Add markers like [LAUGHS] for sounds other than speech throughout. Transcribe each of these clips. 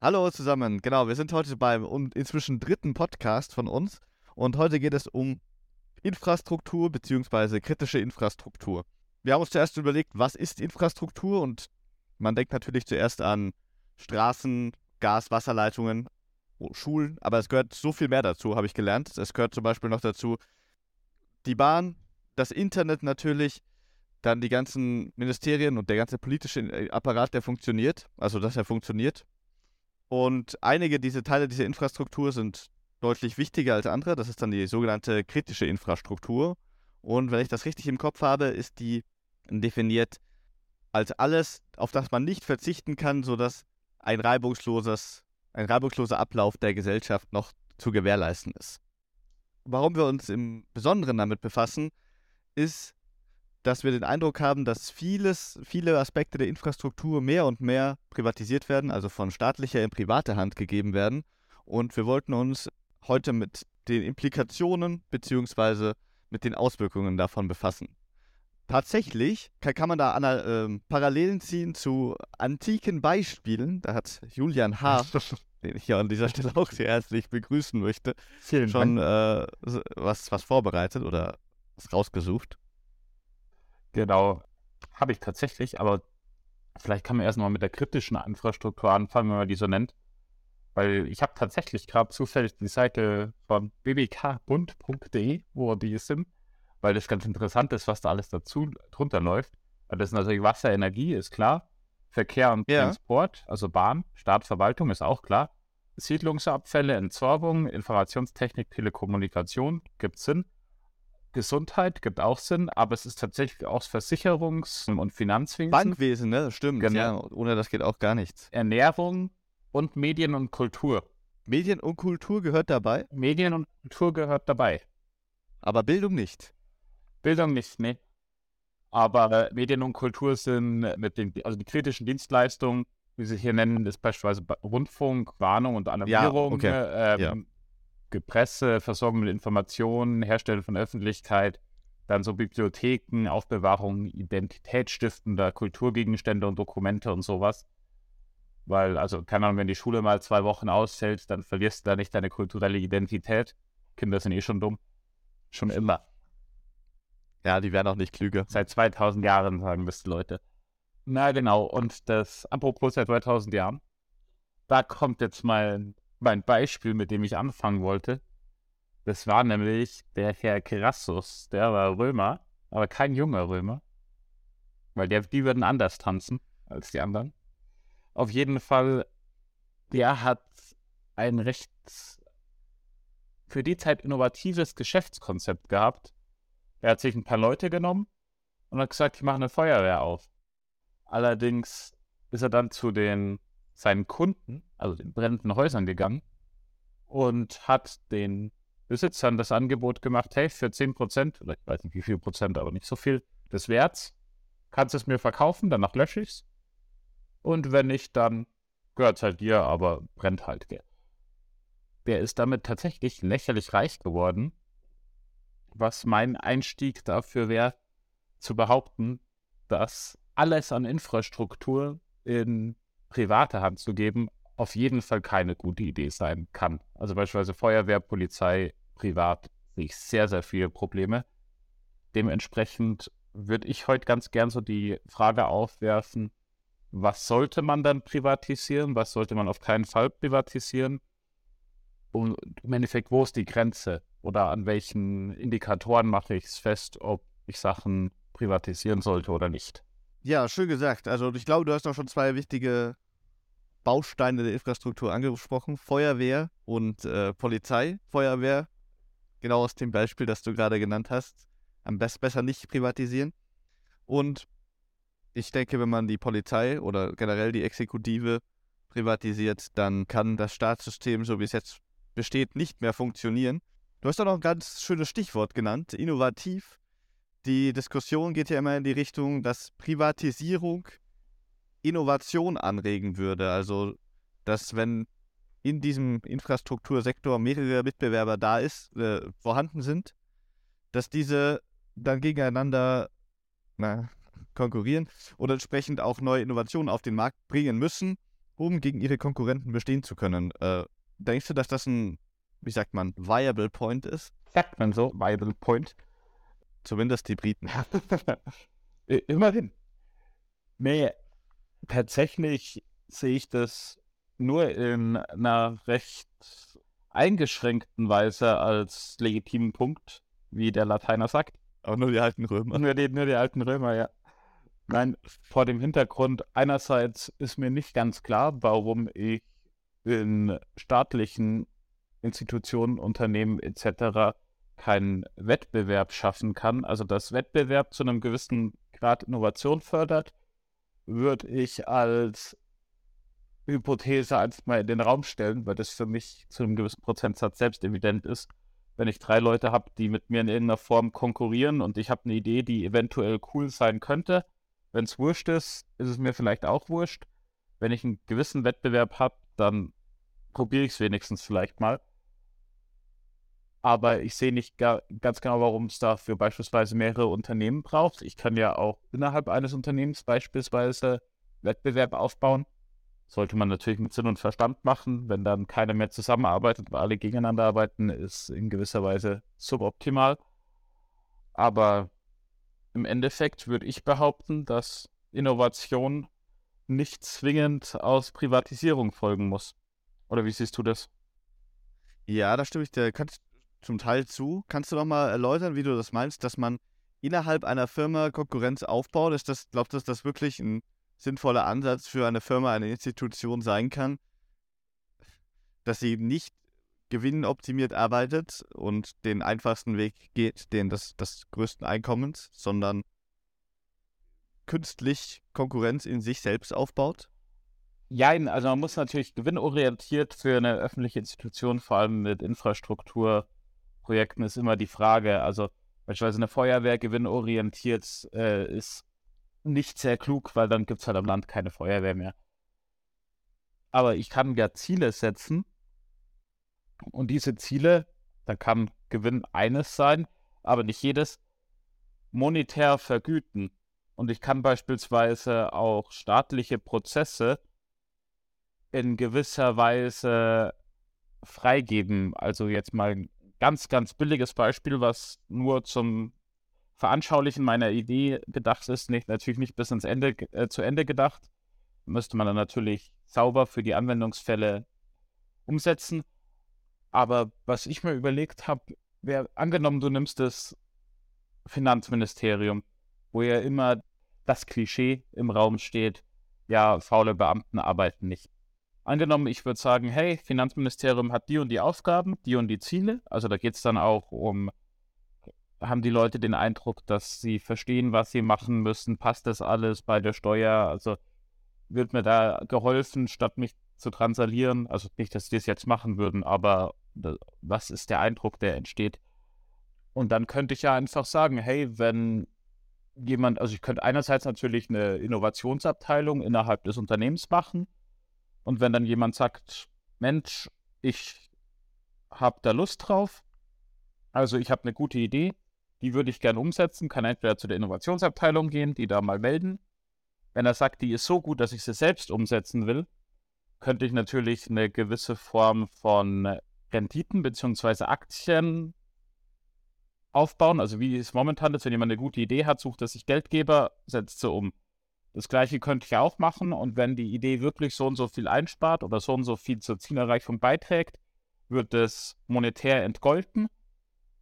Hallo zusammen, genau, wir sind heute beim inzwischen dritten Podcast von uns und heute geht es um Infrastruktur bzw. kritische Infrastruktur. Wir haben uns zuerst überlegt, was ist Infrastruktur und man denkt natürlich zuerst an Straßen, Gas, Wasserleitungen, Schulen, aber es gehört so viel mehr dazu, habe ich gelernt. Es gehört zum Beispiel noch dazu die Bahn, das Internet natürlich, dann die ganzen Ministerien und der ganze politische Apparat, der funktioniert, also dass er funktioniert und einige dieser Teile dieser Infrastruktur sind deutlich wichtiger als andere. Das ist dann die sogenannte kritische Infrastruktur. Und wenn ich das richtig im Kopf habe, ist die definiert als alles, auf das man nicht verzichten kann, sodass ein reibungsloses, ein reibungsloser Ablauf der Gesellschaft noch zu gewährleisten ist. Warum wir uns im Besonderen damit befassen, ist, dass wir den Eindruck haben, dass vieles, viele Aspekte der Infrastruktur mehr und mehr privatisiert werden, also von staatlicher in private Hand gegeben werden. Und wir wollten uns heute mit den Implikationen bzw. mit den Auswirkungen davon befassen. Tatsächlich kann, man da äh, Parallelen ziehen zu antiken Beispielen. Da hat Julian H., [LAUGHS] den ich hier an dieser Stelle auch sehr herzlich begrüßen möchte, Vielen schon äh, was, was vorbereitet oder was rausgesucht. Genau, habe ich tatsächlich, aber vielleicht kann man erstmal mit der kritischen Infrastruktur anfangen, wenn man die so nennt. Weil ich habe tatsächlich gerade zufällig die Seite von bbkbund.de, wo die sind, weil das ganz interessant ist, was da alles dazu drunter läuft. Das ist natürlich Wasser, Energie, ist klar. Verkehr und ja. Transport, also Bahn, Staatsverwaltung ist auch klar. Siedlungsabfälle, Entsorgung, Informationstechnik, Telekommunikation gibt Sinn. Gesundheit gibt auch Sinn, aber es ist tatsächlich auch Versicherungs- und Finanzwesen. Bankwesen, ne? Stimmt. Genau. Ja, ohne das geht auch gar nichts. Ernährung und Medien und Kultur. Medien und Kultur gehört dabei? Medien und Kultur gehört dabei. Aber Bildung nicht. Bildung nicht, ne. Aber Medien und Kultur sind mit den, also die kritischen Dienstleistungen, wie sie hier nennen, ist beispielsweise Rundfunk, Warnung und Alarmierung, ja, okay. ähm, ja. Presse, Versorgung mit Informationen, Herstellen von Öffentlichkeit, dann so Bibliotheken, Aufbewahrung identitätsstiftender Kulturgegenstände und Dokumente und sowas. Weil, also, keine Ahnung, wenn die Schule mal zwei Wochen ausfällt, dann verlierst du da nicht deine kulturelle Identität. Kinder sind eh schon dumm. Schon immer. Ja, die werden auch nicht klüger. Seit 2000 Jahren, sagen das die Leute. Na genau, und das, apropos seit 2000 Jahren, da kommt jetzt mal mein Beispiel, mit dem ich anfangen wollte. Das war nämlich der Herr Crassus, der war Römer, aber kein junger Römer. Weil der, die würden anders tanzen als die anderen. Auf jeden Fall, der hat ein recht für die Zeit innovatives Geschäftskonzept gehabt. Er hat sich ein paar Leute genommen und hat gesagt, ich mache eine Feuerwehr auf. Allerdings ist er dann zu den seinen Kunden, also den brennenden Häusern gegangen und hat den Besitzern das Angebot gemacht, hey, für 10 Prozent, oder ich weiß nicht wie viel Prozent, aber nicht so viel des Werts, kannst du es mir verkaufen, danach lösche ich es. Und wenn nicht, dann gehört es halt dir, aber brennt halt. Der ist damit tatsächlich lächerlich reich geworden, was mein Einstieg dafür wäre, zu behaupten, dass alles an Infrastruktur in private Hand zu geben, auf jeden Fall keine gute Idee sein kann. Also beispielsweise Feuerwehr, Polizei, privat sehe ich sehr, sehr viele Probleme. Dementsprechend würde ich heute ganz gern so die Frage aufwerfen, was sollte man dann privatisieren, was sollte man auf keinen Fall privatisieren? Und im Endeffekt, wo ist die Grenze? Oder an welchen Indikatoren mache ich es fest, ob ich Sachen privatisieren sollte oder nicht? Ja, schön gesagt. Also ich glaube, du hast auch schon zwei wichtige Bausteine der Infrastruktur angesprochen. Feuerwehr und äh, Polizei. Feuerwehr, genau aus dem Beispiel, das du gerade genannt hast. Am besten besser nicht privatisieren. Und ich denke, wenn man die Polizei oder generell die Exekutive privatisiert, dann kann das Staatssystem, so wie es jetzt besteht, nicht mehr funktionieren. Du hast auch noch ein ganz schönes Stichwort genannt, innovativ die Diskussion geht ja immer in die Richtung, dass Privatisierung Innovation anregen würde. Also, dass wenn in diesem Infrastruktursektor mehrere Mitbewerber da ist, äh, vorhanden sind, dass diese dann gegeneinander na, konkurrieren und entsprechend auch neue Innovationen auf den Markt bringen müssen, um gegen ihre Konkurrenten bestehen zu können. Äh, denkst du, dass das ein, wie sagt man, viable point ist? Sagt man so, viable point? Zumindest die Briten. [LAUGHS] Immerhin. Nee, tatsächlich sehe ich das nur in einer recht eingeschränkten Weise als legitimen Punkt, wie der Lateiner sagt. Aber nur die alten Römer. Nur die, nur die alten Römer, ja. Nein, vor dem Hintergrund, einerseits ist mir nicht ganz klar, warum ich in staatlichen Institutionen, Unternehmen etc. keinen Wettbewerb schaffen kann. Also dass Wettbewerb zu einem gewissen Grad Innovation fördert, würde ich als Hypothese einfach mal in den Raum stellen, weil das für mich zu einem gewissen Prozentsatz selbst evident ist. Wenn ich drei Leute habe, die mit mir in irgendeiner Form konkurrieren und ich habe eine Idee, die eventuell cool sein könnte, wenn es wurscht ist, ist es mir vielleicht auch wurscht. Wenn ich einen gewissen Wettbewerb habe, dann probiere ich es wenigstens vielleicht mal. Aber ich sehe nicht gar, ganz genau, warum es dafür beispielsweise mehrere Unternehmen braucht. Ich kann ja auch innerhalb eines Unternehmens beispielsweise Wettbewerb aufbauen. Sollte man natürlich mit Sinn und Verstand machen. Wenn dann keiner mehr zusammenarbeitet, weil alle gegeneinander arbeiten, ist in gewisser Weise suboptimal. Aber im Endeffekt würde ich behaupten, dass Innovation nicht zwingend aus Privatisierung folgen muss. Oder wie siehst du das? Ja, da stimme ich dir kannst zum Teil zu. Kannst du noch mal erläutern, wie du das meinst, dass man innerhalb einer Firma Konkurrenz aufbaut? Ist das, glaubst du, dass das wirklich ein sinnvoller Ansatz für eine Firma, eine Institution sein kann, dass sie nicht gewinnoptimiert arbeitet und den einfachsten Weg geht, den des, des größten Einkommens, sondern künstlich Konkurrenz in sich selbst aufbaut? Ja, also man muss natürlich gewinnorientiert für eine öffentliche Institution, vor allem mit Infrastrukturprojekten, ist immer die Frage. Also beispielsweise eine Feuerwehr gewinnorientiert äh, ist nicht sehr klug, weil dann gibt es halt am Land keine Feuerwehr mehr. Aber ich kann ja Ziele setzen und diese Ziele, da kann Gewinn eines sein, aber nicht jedes, monetär vergüten. Und ich kann beispielsweise auch staatliche Prozesse in gewisser Weise freigeben. Also jetzt mal ein ganz, ganz billiges Beispiel, was nur zum Veranschaulichen meiner Idee gedacht ist, nicht, natürlich nicht bis ins Ende äh, zu Ende gedacht. Müsste man dann natürlich sauber für die Anwendungsfälle umsetzen. Aber was ich mir überlegt habe, wäre angenommen, du nimmst das Finanzministerium, wo ja immer das Klischee im Raum steht, ja, faule Beamten arbeiten nicht. Angenommen, ich würde sagen, hey, Finanzministerium hat die und die Aufgaben, die und die Ziele. Also da geht es dann auch um haben die Leute den Eindruck, dass sie verstehen, was sie machen müssen? Passt das alles bei der Steuer? Also wird mir da geholfen, statt mich zu transalieren? Also nicht, dass sie das jetzt machen würden, aber was ist der Eindruck, der entsteht? Und dann könnte ich ja einfach sagen, hey, wenn jemand, also ich könnte einerseits natürlich eine Innovationsabteilung innerhalb des Unternehmens machen. Und wenn dann jemand sagt, Mensch, ich habe da Lust drauf, also ich habe eine gute Idee, die würde ich gerne umsetzen, kann entweder zu der Innovationsabteilung gehen, die da mal melden. Wenn er sagt, die ist so gut, dass ich sie selbst umsetzen will, könnte ich natürlich eine gewisse Form von Renditen bzw. Aktien aufbauen. Also wie es momentan ist, wenn jemand eine gute Idee hat, sucht er sich Geldgeber, setzt sie um. Das gleiche könnte ich auch machen und wenn die Idee wirklich so und so viel einspart oder so und so viel zur Zielerreichung beiträgt, wird es monetär entgolten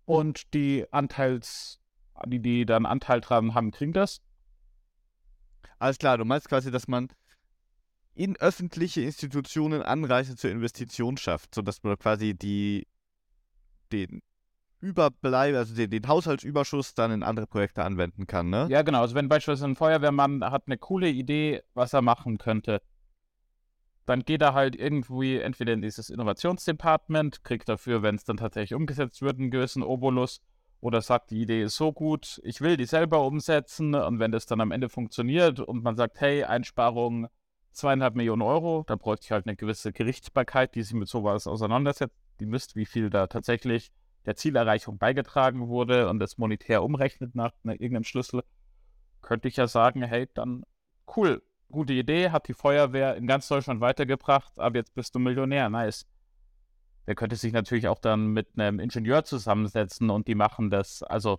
und die Anteils, die, die dann Anteil dran haben, kriegen das. Alles klar, du meinst quasi, dass man in öffentliche Institutionen Anreize zur Investition schafft, sodass man quasi die, den Überbleib, also den, den, Haushaltsüberschuss dann in andere Projekte anwenden kann, ne? Ja, genau. Also wenn beispielsweise ein Feuerwehrmann hat eine coole Idee, was er machen könnte, dann geht er halt irgendwie entweder in dieses Innovationsdepartment, kriegt dafür, wenn es dann tatsächlich umgesetzt wird, einen gewissen Obolus oder sagt, die Idee ist so gut, ich will die selber umsetzen und wenn das dann am Ende funktioniert und man sagt, hey, Einsparung zweieinhalb Millionen Euro, dann bräuchte ich halt eine gewisse Gerichtsbarkeit, die sich mit sowas auseinandersetzt, die misst, wie viel da tatsächlich der Zielerreichung beigetragen wurde und das monetär umrechnet nach, nach irgendeinem Schlüssel, könnte ich ja sagen, hey, dann cool, gute Idee, hat die Feuerwehr in ganz Deutschland weitergebracht, aber jetzt bist du Millionär, nice. Der könnte sich natürlich auch dann mit einem Ingenieur zusammensetzen und die machen das, also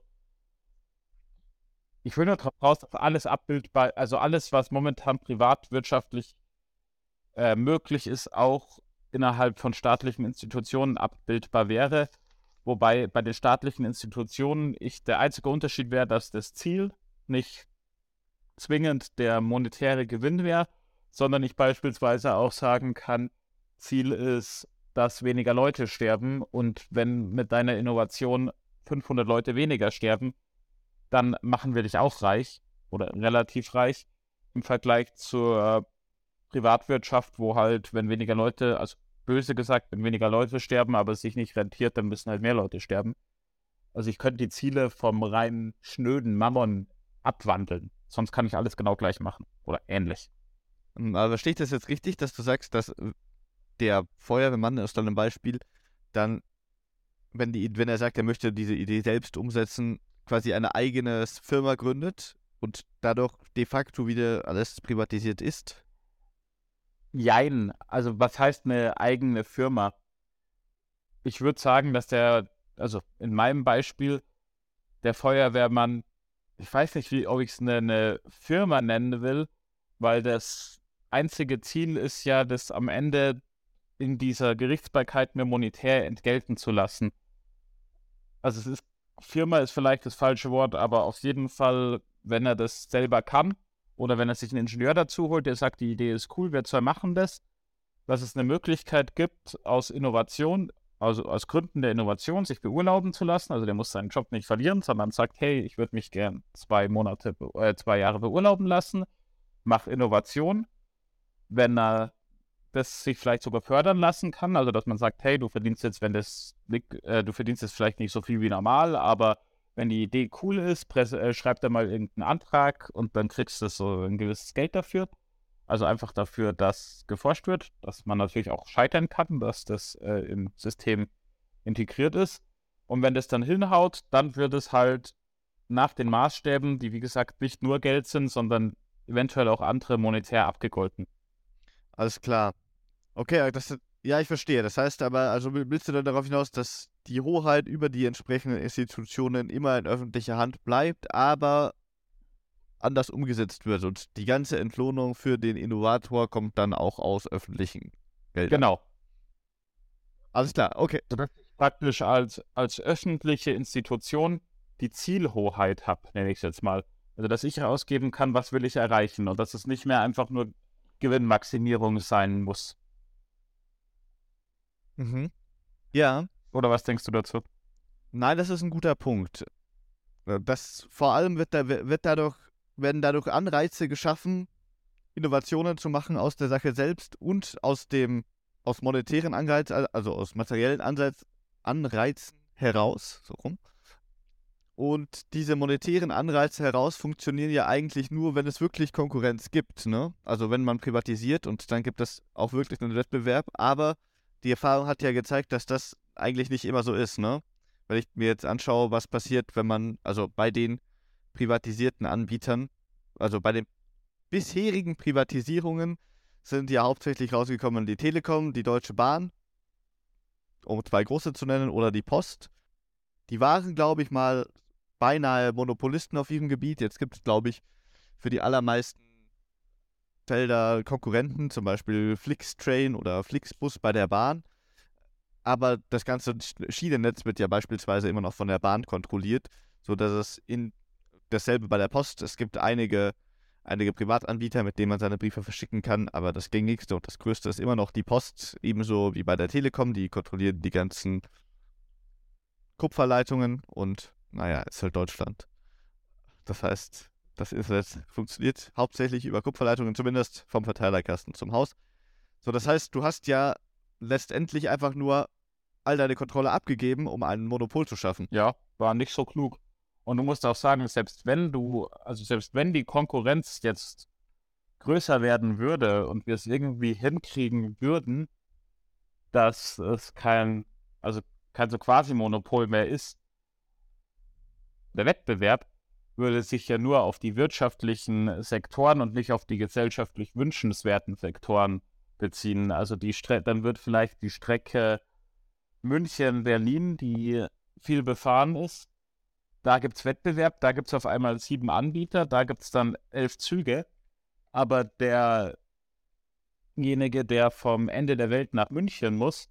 ich will nur darauf raus, dass alles abbildbar, also alles, was momentan privatwirtschaftlich äh, möglich ist, auch innerhalb von staatlichen Institutionen abbildbar wäre. Wobei bei den staatlichen Institutionen ich der einzige Unterschied wäre, dass das Ziel nicht zwingend der monetäre Gewinn wäre, sondern ich beispielsweise auch sagen kann, Ziel ist, dass weniger Leute sterben. Und wenn mit deiner Innovation 500 Leute weniger sterben, dann machen wir dich auch reich oder relativ reich im Vergleich zur Privatwirtschaft, wo halt, wenn weniger Leute, also böse gesagt, wenn weniger Leute sterben, aber es sich nicht rentiert, dann müssen halt mehr Leute sterben. Also ich könnte die Ziele vom rein schnöden Mammon abwandeln. Sonst kann ich alles genau gleich machen oder ähnlich. Aber verstehe ich das jetzt richtig, dass du sagst, dass äh, der Feuerwehrmann dann ein Beispiel, dann, wenn, die, wenn er sagt, er möchte diese Idee selbst umsetzen, quasi eine eigene Firma gründet und dadurch de facto wieder alles privatisiert ist? Jein. Also, was heißt eine eigene Firma? Ich würde sagen, dass der, also in meinem Beispiel, der Feuerwehrmann, ich weiß nicht, wie, ob ich es eine, eine Firma nennen will, weil das einzige Ziel ist ja, das am Ende in dieser Gerichtsbarkeit mir monetär entgelten zu lassen. Also es ist, Firma ist vielleicht das falsche Wort, aber auf jeden Fall, wenn er das selber kann, oder wenn er sich einen Ingenieur dazu holt, der sagt, die Idee ist cool, wir zwei machen das, dass es eine Möglichkeit gibt, aus Innovation, also aus Gründen der Innovation, sich beurlauben zu lassen. Also der muss seinen Job nicht verlieren, sondern sagt, hey, ich würde mich gern zwei Monate, äh, zwei Jahre beurlauben lassen, mach Innovation. Wenn er das sich vielleicht sogar fördern lassen kann, also dass man sagt, hey, du verdienst jetzt, wenn das, äh, du verdienst jetzt vielleicht nicht so viel wie normal, aber wenn die Idee cool ist, presse, äh, schreibt er mal irgendeinen Antrag und dann kriegst du so ein gewisses Geld dafür. Also einfach dafür, dass geforscht wird, dass man natürlich auch scheitern kann, dass das äh, im System integriert ist. Und wenn das dann hinhaut, dann wird es halt nach den Maßstäben, die wie gesagt nicht nur Geld sind, sondern eventuell auch andere monetär abgegolten. Alles klar. Okay, das, ja, ich verstehe. Das heißt aber, also willst du dann darauf hinaus, dass die Hoheit über die entsprechenden Institutionen immer in öffentlicher Hand bleibt, aber anders umgesetzt wird. Und die ganze Entlohnung für den Innovator kommt dann auch aus öffentlichen Geldern. Genau. Alles klar, okay. Praktisch als, als öffentliche Institution die Zielhoheit habe, nenne ich es jetzt mal. Also, dass ich herausgeben kann, was will ich erreichen und dass es nicht mehr einfach nur Gewinnmaximierung sein muss. Mhm. Ja, oder was denkst du dazu? Nein, das ist ein guter Punkt. Äh, das vor allem wird, da, wird dadurch, werden dadurch Anreize geschaffen, Innovationen zu machen aus der Sache selbst und aus dem aus monetären Anreiz, also aus materiellen Anreiz, Anreizen heraus, so rum. Und diese monetären Anreize heraus funktionieren ja eigentlich nur, wenn es wirklich Konkurrenz gibt. Ne? Also wenn man privatisiert und dann gibt es auch wirklich einen Wettbewerb. Aber die Erfahrung hat ja gezeigt, dass das eigentlich nicht immer so ist, ne? Wenn ich mir jetzt anschaue, was passiert, wenn man, also bei den privatisierten Anbietern, also bei den bisherigen Privatisierungen sind ja hauptsächlich rausgekommen die Telekom, die Deutsche Bahn, um zwei große zu nennen, oder die Post. Die waren, glaube ich, mal beinahe Monopolisten auf ihrem Gebiet. Jetzt gibt es, glaube ich, für die allermeisten Felder Konkurrenten, zum Beispiel Flixtrain oder Flixbus bei der Bahn. Aber das ganze Schienennetz wird ja beispielsweise immer noch von der Bahn kontrolliert, sodass es in dasselbe bei der Post, es gibt einige, einige Privatanbieter, mit denen man seine Briefe verschicken kann, aber das gängigste und das größte ist immer noch die Post, ebenso wie bei der Telekom, die kontrollieren die ganzen Kupferleitungen und naja, ist halt Deutschland. Das heißt, das Internet funktioniert hauptsächlich über Kupferleitungen, zumindest vom Verteilerkasten zum Haus. So, das heißt, du hast ja letztendlich einfach nur all deine Kontrolle abgegeben, um ein Monopol zu schaffen. Ja, war nicht so klug. Und du musst auch sagen, selbst wenn du, also selbst wenn die Konkurrenz jetzt größer werden würde und wir es irgendwie hinkriegen würden, dass es kein, also kein so quasi Monopol mehr ist, der Wettbewerb, würde sich ja nur auf die wirtschaftlichen Sektoren und nicht auf die gesellschaftlich wünschenswerten Sektoren beziehen. Also die Stre dann wird vielleicht die Strecke München-Berlin, die viel befahren ist, da gibt es Wettbewerb, da gibt es auf einmal sieben Anbieter, da gibt es dann elf Züge, aber derjenige, der vom Ende der Welt nach München muss,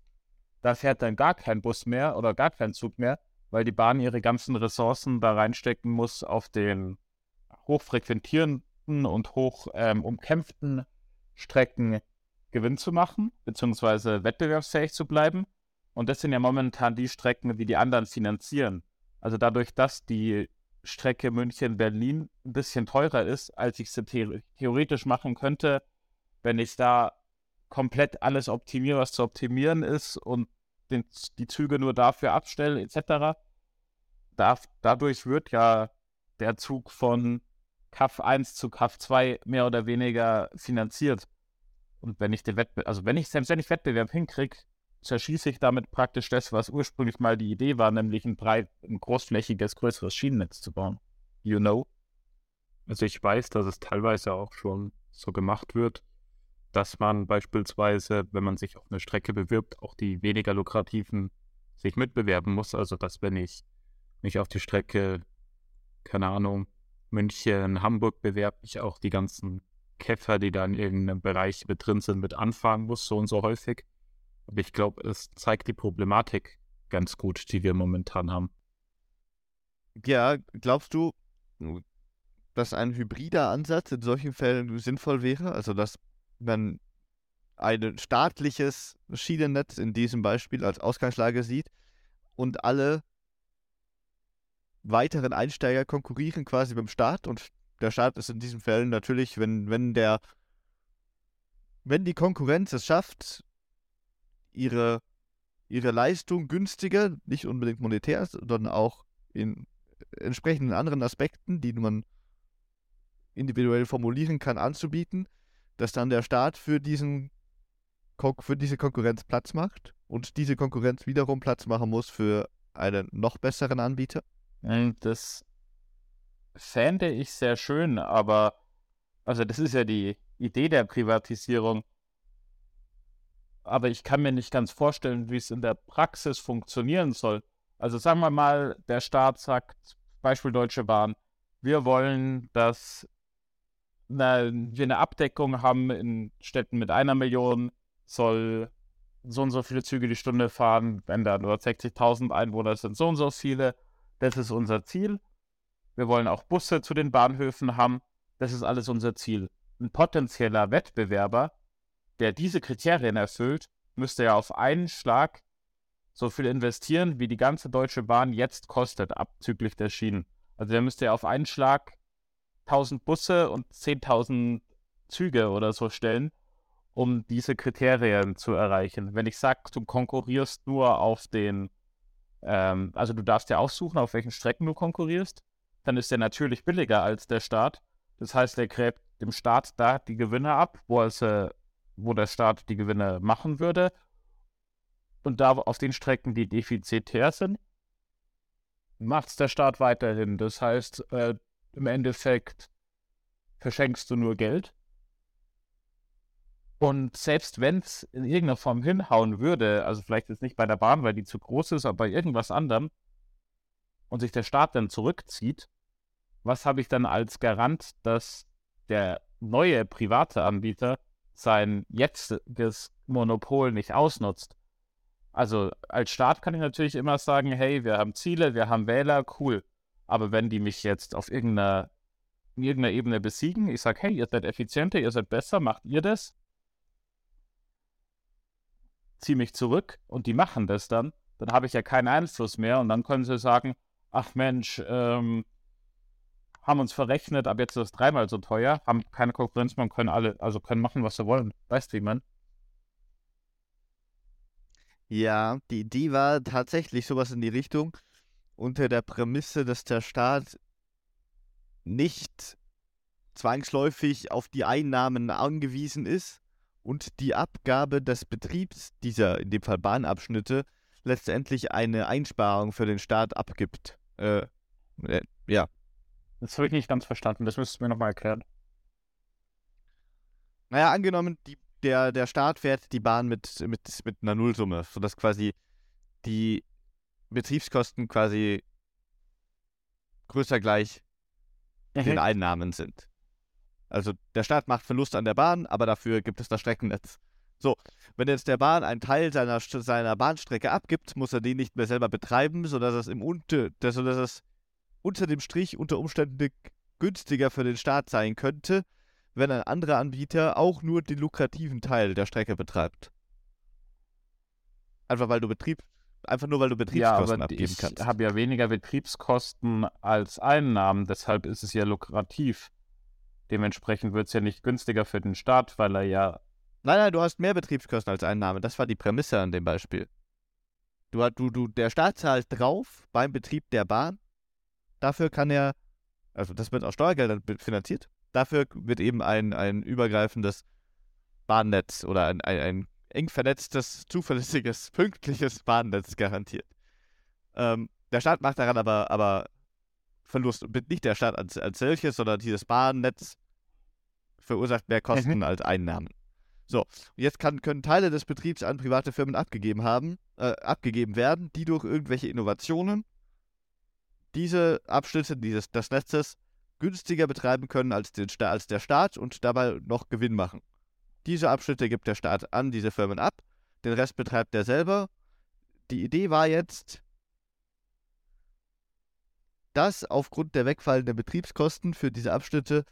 da fährt dann gar kein Bus mehr oder gar kein Zug mehr, weil die Bahn ihre ganzen Ressourcen da reinstecken muss, auf den hochfrequentierenden und hoch ähm, umkämpften Strecken Gewinn zu machen, beziehungsweise wettbewerbsfähig zu bleiben. Und das sind ja momentan die Strecken, die die anderen finanzieren. Also dadurch, dass die Strecke München-Berlin ein bisschen teurer ist, als ich sie the theoretisch machen könnte, wenn ich da komplett alles optimiere, was zu optimieren ist und den, die Züge nur dafür abstelle, etc. Da, dadurch wird ja der Zug von CAF 1 zu CAF 2 mehr oder weniger finanziert. Und wenn ich den Wettbewerb, also wenn ich, selbst wenn ich Wettbewerb hinkriege, zerschieße ich damit praktisch das, was ursprünglich mal die Idee war, nämlich ein breit, ein großflächiges, größeres Schienennetz zu bauen. You know? Also ich weiß, dass es teilweise auch schon so gemacht wird, dass man beispielsweise, wenn man sich auf eine Strecke bewirbt, auch die weniger lukrativen sich mitbewerben muss. Also dass wenn ich mich auf die Strecke, keine Ahnung, München, Hamburg bewerbe, ich auch die ganzen Käfer, die da in irgendeinem Bereich mit drin sind, mit anfahren muss, so und so häufig. Aber ich glaube, es zeigt die Problematik ganz gut, die wir momentan haben. Ja, glaubst du, dass ein hybrider Ansatz in solchen Fällen sinnvoll wäre? Also, dass man ein staatliches Schienennetz in diesem Beispiel als Ausgangslage sieht und alle weiteren Einsteiger konkurrieren quasi beim Staat und der Staat ist in diesen Fällen natürlich, wenn, wenn der, wenn die Konkurrenz es schafft, ihre, ihre Leistung günstiger, nicht unbedingt monetär, sondern auch in entsprechenden anderen Aspekten, die man individuell formulieren kann, anzubieten, dass dann der Staat für, diesen, für diese Konkurrenz Platz macht und diese Konkurrenz wiederum Platz machen muss für einen noch besseren Anbieter? Das fände ich sehr schön, aber also das ist ja die Idee der Privatisierung aber ich kann mir nicht ganz vorstellen, wie es in der Praxis funktionieren soll. Also sagen wir mal, der Staat sagt, Beispiel Deutsche Bahn, wir wollen, dass na, wir eine Abdeckung haben in Städten mit einer Million, soll so und so viele Züge die Stunde fahren, wenn da nur 60.000 Einwohner sind, so und so viele. Das ist unser Ziel. Wir wollen auch Busse zu den Bahnhöfen haben. Das ist alles unser Ziel. Ein potenzieller Wettbewerber der diese Kriterien erfüllt, müsste ja auf einen Schlag so viel investieren, wie die ganze Deutsche Bahn jetzt kostet, abzüglich der Schienen. Also der müsste ja auf einen Schlag 1000 Busse und 10.000 Züge oder so stellen, um diese Kriterien zu erreichen. Wenn ich sage, du konkurrierst nur auf den, ähm, also du darfst ja aussuchen, auf welchen Strecken du konkurrierst, dann ist der natürlich billiger als der Staat. Das heißt, er gräbt dem Staat da die Gewinne ab, wo er sie wo der Staat die Gewinne machen würde. Und da auf den Strecken, die defizitär sind, macht es der Staat weiterhin. Das heißt, äh, im Endeffekt verschenkst du nur Geld. Und selbst wenn es in irgendeiner Form hinhauen würde, also vielleicht jetzt nicht bei der Bahn, weil die zu groß ist, aber bei irgendwas anderem, und sich der Staat dann zurückzieht, was habe ich dann als Garant, dass der neue private Anbieter sein jetziges Monopol nicht ausnutzt. Also als Staat kann ich natürlich immer sagen, hey, wir haben Ziele, wir haben Wähler, cool. Aber wenn die mich jetzt auf irgendeiner, irgendeiner Ebene besiegen, ich sage, hey, ihr seid effizienter, ihr seid besser, macht ihr das? Ziehe mich zurück und die machen das dann, dann habe ich ja keinen Einfluss mehr und dann können sie sagen, ach Mensch, ähm, haben uns verrechnet, ab jetzt ist es dreimal so teuer, haben keine Konkurrenz mehr und können alle, also können machen, was sie wollen. Weißt du, wie man? Ja, die Idee war tatsächlich sowas in die Richtung, unter der Prämisse, dass der Staat nicht zwangsläufig auf die Einnahmen angewiesen ist und die Abgabe des Betriebs dieser, in dem Fall Bahnabschnitte, letztendlich eine Einsparung für den Staat abgibt. Äh, äh, ja, Das habe ich nicht ganz verstanden. Das müsstest du mir nochmal erklären. Naja, angenommen, die, der, der Staat fährt die Bahn mit, mit, mit einer Nullsumme, sodass quasi die Betriebskosten quasi größer gleich den. Einnahmen sind. Also der Staat macht Verlust an der Bahn, aber dafür gibt es das Streckennetz. So, wenn jetzt der Bahn einen Teil seiner, seiner Bahnstrecke abgibt, muss er den nicht mehr selber betreiben, sodass es, im unter, das- sodass es unter dem Strich unter Umständen günstiger für den Staat sein könnte, wenn ein anderer Anbieter auch nur den lukrativen Teil der Strecke betreibt. Einfach weil du Betrieb, einfach nur weil du Ja, Betriebskosten aber abgeben ich kannst. habe ja weniger Betriebskosten als Einnahmen, deshalb ist es ja lukrativ. Dementsprechend wird es ja nicht günstiger für den Staat, weil er ja. Nein, nein, du hast mehr Betriebskosten als Einnahme. Das war die Prämisse an dem Beispiel. Du, du, du, der Staat zahlt drauf beim Betrieb der Bahn. Dafür kann er, also das wird aus Steuergeldern finanziert. Dafür wird eben ein, ein übergreifendes Bahnnetz oder ein, ein, ein eng vernetztes, zuverlässiges, [LAUGHS] pünktliches Bahnnetz garantiert. Ähm, der Staat macht daran aber, aber Verlust. Nicht der Staat als, als solches, sondern dieses Bahnnetz verursacht mehr Kosten als Einnahmen. So, jetzt kann, können Teile des Betriebs an private Firmen abgegeben haben, äh, abgegeben werden, die durch irgendwelche Innovationen diese Abschnitte dieses, des Netzes günstiger betreiben können als, den, als der Staat und dabei noch Gewinn machen. Diese Abschnitte gibt der Staat an diese Firmen ab, den Rest betreibt er selber. Die Idee war jetzt, dass aufgrund der wegfallenden Betriebskosten für diese Abschnitte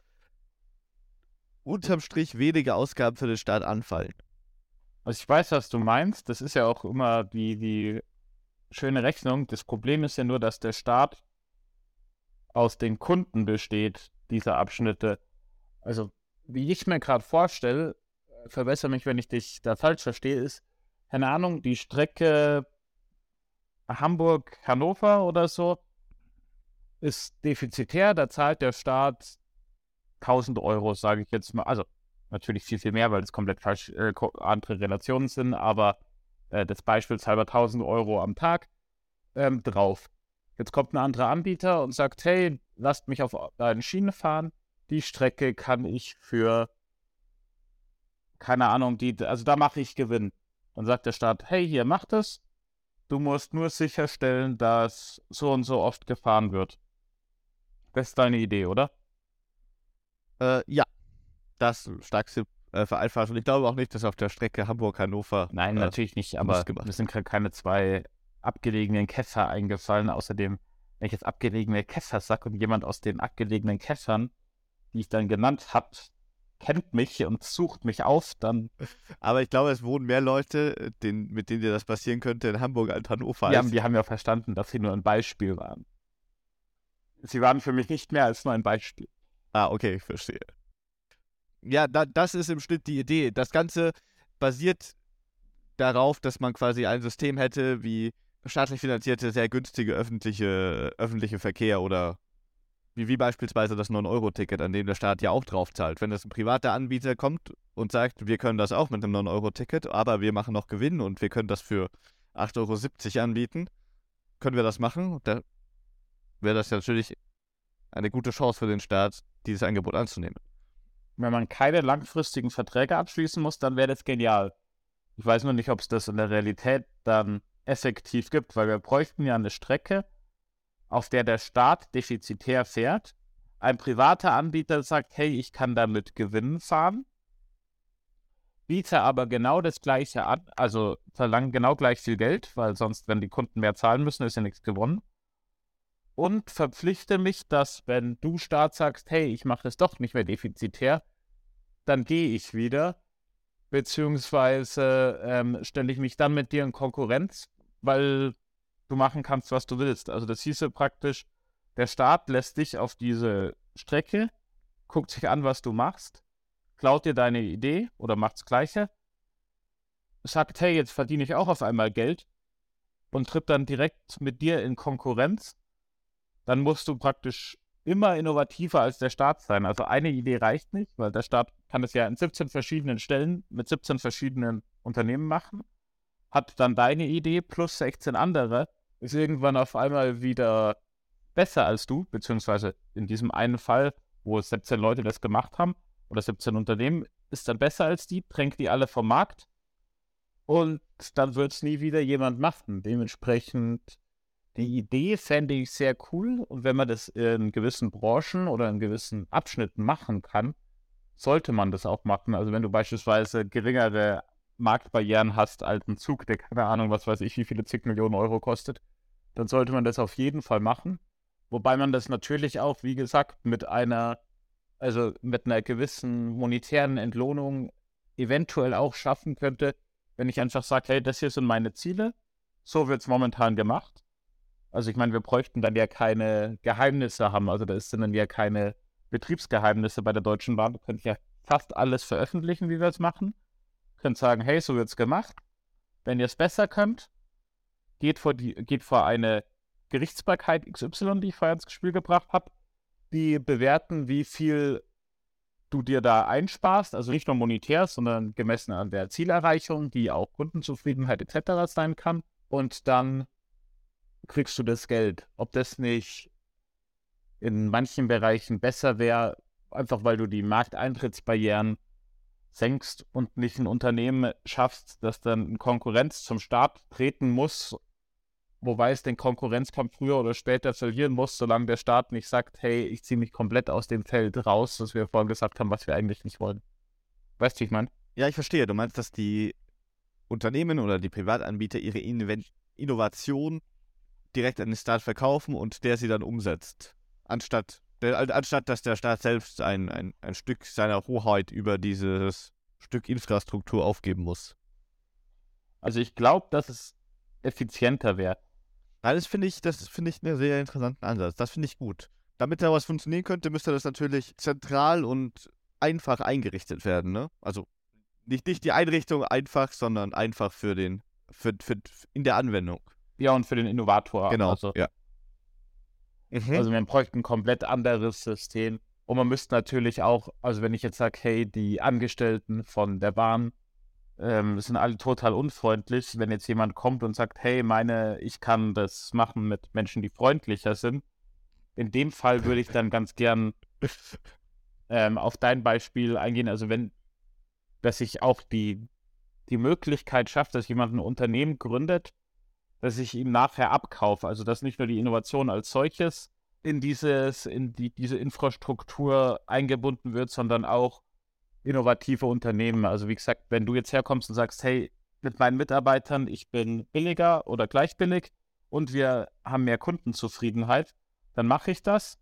unterm Strich weniger Ausgaben für den Staat anfallen. Also ich weiß, was du meinst. Das ist ja auch immer die, die schöne Rechnung. Das Problem ist ja nur, dass der Staat aus den Kunden besteht, dieser Abschnitte. Also, wie ich mir gerade vorstelle, äh, verbessere mich, wenn ich dich da falsch verstehe, ist, keine Ahnung, die Strecke Hamburg-Hannover oder so ist defizitär. Da zahlt der Staat 1000 Euro, sage ich jetzt mal. Also, natürlich viel, viel mehr, weil das komplett falsch äh, andere Relationen sind, aber äh, des Beispiels halber 1000 Euro am Tag ähm, drauf. Jetzt kommt ein anderer Anbieter und sagt, hey, lasst mich auf eine Schiene fahren. Die Strecke kann ich für, keine Ahnung, die, also da mache ich Gewinn. Dann sagt der Staat, hey, hier, mach das. Du musst nur sicherstellen, dass so und so oft gefahren wird. Das ist deine Idee, oder? Äh, ja, das stärkste äh, vereinfacht. Und ich glaube auch nicht, dass auf der Strecke Hamburg-Hannover. Nein, äh, natürlich nicht, aber mir sind gerade keine zwei abgelegenen Käfer eingefallen. Außerdem, wenn ich jetzt abgelegene Käfer sage und jemand aus den abgelegenen Käfern, die ich dann genannt habe, kennt mich und sucht mich auf, dann [LAUGHS] Aber ich glaube, es wohnen mehr Leute, äh, den, mit denen dir das passieren könnte, in Hamburg als Hannover. haben, die haben ja verstanden, dass sie nur ein Beispiel waren. Sie waren für mich nicht mehr als nur ein Beispiel. Ah, okay, ich verstehe. Ja, da, das ist im Schnitt die Idee. Das Ganze basiert darauf, dass man quasi ein System hätte wie staatlich finanzierte, sehr günstige öffentliche, öffentliche Verkehr oder wie, wie beispielsweise das 9-Euro-Ticket, an dem der Staat ja auch drauf zahlt. Wenn jetzt ein privater Anbieter kommt und sagt, wir können das auch mit einem 9-Euro-Ticket, aber wir machen noch Gewinn und wir können das für 8,70 Euro anbieten, können wir das machen. Da wäre das natürlich eine gute Chance für den Staat, dieses Angebot anzunehmen. Wenn man keine langfristigen Verträge abschließen muss, dann wäre das genial. Ich weiß nur nicht, ob es das in der Realität dann effektiv gibt, weil wir bräuchten ja eine Strecke, auf der der Staat defizitär fährt. Ein privater Anbieter sagt, hey, ich kann damit Gewinn fahren, biete aber genau das gleiche an, also verlangt genau gleich viel Geld, weil sonst, wenn die Kunden mehr zahlen müssen, ist ja nichts gewonnen. Und verpflichte mich, dass wenn du Staat sagst, hey, ich mache es doch nicht mehr defizitär, dann gehe ich wieder, beziehungsweise ähm, stelle ich mich dann mit dir in Konkurrenz, weil du machen kannst, was du willst. Also das hieße praktisch, der Staat lässt dich auf diese Strecke, guckt sich an, was du machst, klaut dir deine Idee oder macht's Gleiche, sagt, hey, jetzt verdiene ich auch auf einmal Geld und tritt dann direkt mit dir in Konkurrenz. Dann musst du praktisch immer innovativer als der Staat sein. Also eine Idee reicht nicht, weil der Staat kann es ja in 17 verschiedenen Stellen mit 17 verschiedenen Unternehmen machen. Hat dann deine Idee plus 16 andere, ist irgendwann auf einmal wieder besser als du, beziehungsweise in diesem einen Fall, wo 17 Leute das gemacht haben oder 17 Unternehmen, ist dann besser als die, drängt die alle vom Markt und dann wird es nie wieder jemand machen. Dementsprechend, die Idee fände ich sehr cool und wenn man das in gewissen Branchen oder in gewissen Abschnitten machen kann, sollte man das auch machen. Also wenn du beispielsweise geringere Marktbarrieren hast als ein Zug, der keine Ahnung, was weiß ich, wie viele zig Millionen Euro kostet, dann sollte man das auf jeden Fall machen. Wobei man das natürlich auch, wie gesagt, mit einer, also mit einer gewissen monetären Entlohnung eventuell auch schaffen könnte, wenn ich einfach sage, hey, das hier sind meine Ziele, so wird es momentan gemacht. Also ich meine, wir bräuchten dann ja keine Geheimnisse haben, also da sind dann ja keine Betriebsgeheimnisse bei der Deutschen Bahn. Du könntest ja fast alles veröffentlichen, wie wir es machen. Du könnt sagen, hey, so wird es gemacht. Wenn ihr es besser könnt, geht vor, die, geht vor eine Gerichtsbarkeit XY, die ich vorher ins Spiel gebracht habe, die bewerten, wie viel du dir da einsparst, also nicht nur monetär, sondern gemessen an der Zielerreichung, die auch Kundenzufriedenheit etc. sein kann. Und dann kriegst du das Geld. Ob das nicht in manchen Bereichen besser wäre, einfach weil du die Markteintrittsbarrieren senkst und nicht ein Unternehmen schaffst, das dann in Konkurrenz zum Staat treten muss, wobei es den Konkurrenzkampf früher oder später verlieren muss, solange der Staat nicht sagt, hey, ich ziehe mich komplett aus dem Feld raus, das wir vorhin gesagt haben, was wir eigentlich nicht wollen. Weißt du, wie ich meine? Ja, ich verstehe. Du meinst, dass die Unternehmen oder die Privatanbieter ihre Innovation direkt an den Staat verkaufen und der sie dann umsetzt. Anstatt, der, anstatt dass der Staat selbst ein, ein, ein Stück seiner Hoheit über dieses Stück Infrastruktur aufgeben muss. Also ich glaube, dass es effizienter wäre. Nein, das finde ich, das finde ich einen sehr interessanten Ansatz. Das finde ich gut. Damit da was funktionieren könnte, müsste das natürlich zentral und einfach eingerichtet werden, ne? Also nicht, nicht die Einrichtung einfach, sondern einfach für den, für, für, in der Anwendung. Ja, und für den Innovator. Genau, Also, ja. Mhm. also man bräuchte ein komplett anderes System. Und man müsste natürlich auch, also wenn ich jetzt sage, hey, die Angestellten von der Bahn ähm, sind alle total unfreundlich. Wenn jetzt jemand kommt und sagt, hey, meine, ich kann das machen mit Menschen, die freundlicher sind. In dem Fall würde ich dann ganz gern ähm, auf dein Beispiel eingehen. Also wenn, dass ich auch die, die Möglichkeit schaffe, dass jemand ein Unternehmen gründet, dass ich ihm nachher abkaufe. Also dass nicht nur die Innovation als solches in dieses, in die, diese Infrastruktur eingebunden wird, sondern auch innovative Unternehmen. Also wie gesagt, wenn du jetzt herkommst und sagst, hey, mit meinen Mitarbeitern, ich bin billiger oder gleich billig und wir haben mehr Kundenzufriedenheit, dann mache ich das.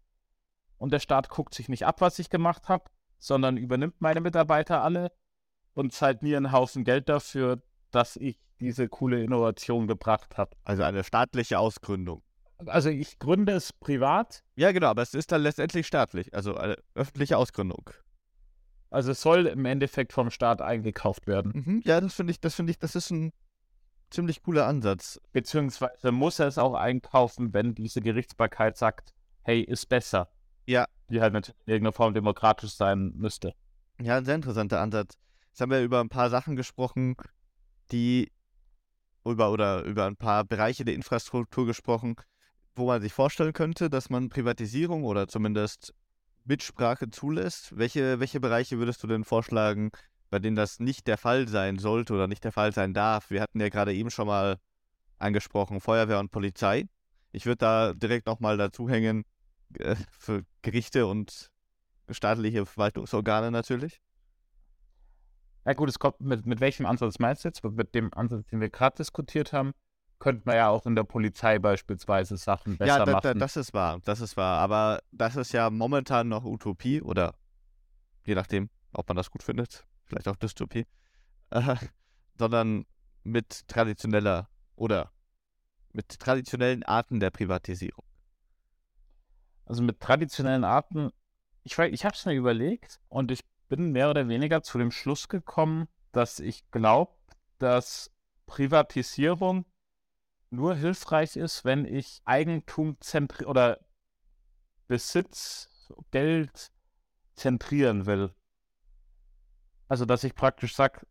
Und der Staat guckt sich nicht ab, was ich gemacht habe, sondern übernimmt meine Mitarbeiter alle und zahlt mir einen Haufen Geld dafür, dass ich diese coole Innovation gebracht habe. Also eine staatliche Ausgründung. Also ich gründe es privat, Ja, genau, aber es ist dann letztendlich staatlich, also eine öffentliche Ausgründung. also es soll im Endeffekt vom Staat eingekauft werden. Mhm, ja, das finde ich, das finde ich, das ist ein ziemlich cooler Ansatz. Beziehungsweise muss er es auch einkaufen, wenn diese Gerichtsbarkeit sagt, hey, ist besser. Ja. Die halt natürlich in irgendeiner Form demokratisch sein müsste. Ja, ein sehr interessanter Ansatz. Jetzt haben wir über ein paar Sachen gesprochen, die über oder über ein paar Bereiche der Infrastruktur gesprochen, wo man sich vorstellen könnte, dass man Privatisierung oder zumindest Mitsprache zulässt. Welche, welche Bereiche würdest du denn vorschlagen, bei denen das nicht der Fall sein sollte oder nicht der Fall sein darf? Wir hatten ja gerade eben schon mal angesprochen, Feuerwehr und Polizei. Ich würde da direkt nochmal dazu hängen, äh, für Gerichte und staatliche Verwaltungsorgane natürlich. Ja gut, es kommt mit, mit welchem Ansatz meinst du jetzt? Mit dem Ansatz, den wir gerade diskutiert haben, könnte man ja auch in der Polizei beispielsweise Sachen besser ja, da, machen. da, das ist wahr, das ist wahr. Aber das ist ja momentan noch Utopie oder je nachdem, ob man das gut findet, vielleicht auch Dystopie, äh, [LAUGHS] sondern mit traditioneller oder mit traditionellen Arten der Privatisierung. Also mit traditionellen Arten, ich, ich habe es mir überlegt und ich bin mehr oder weniger zu dem Schluss gekommen, dass ich glaube, dass Privatisierung nur hilfreich ist, wenn ich Eigentum oder Besitz, Geld zentrieren will. Also dass ich praktisch sage,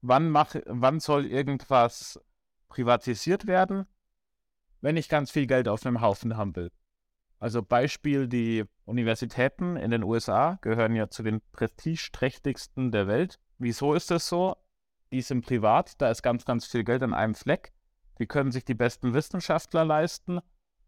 wann wann soll irgendwas privatisiert werden, wenn ich ganz viel Geld auf einem Haufen haben will. Also Beispiel, die Universitäten in den USA gehören ja zu den prestigeträchtigsten der Welt. Wieso ist das so? Die sind privat, da ist ganz, ganz viel Geld an einem Fleck. Die können sich die besten Wissenschaftler leisten.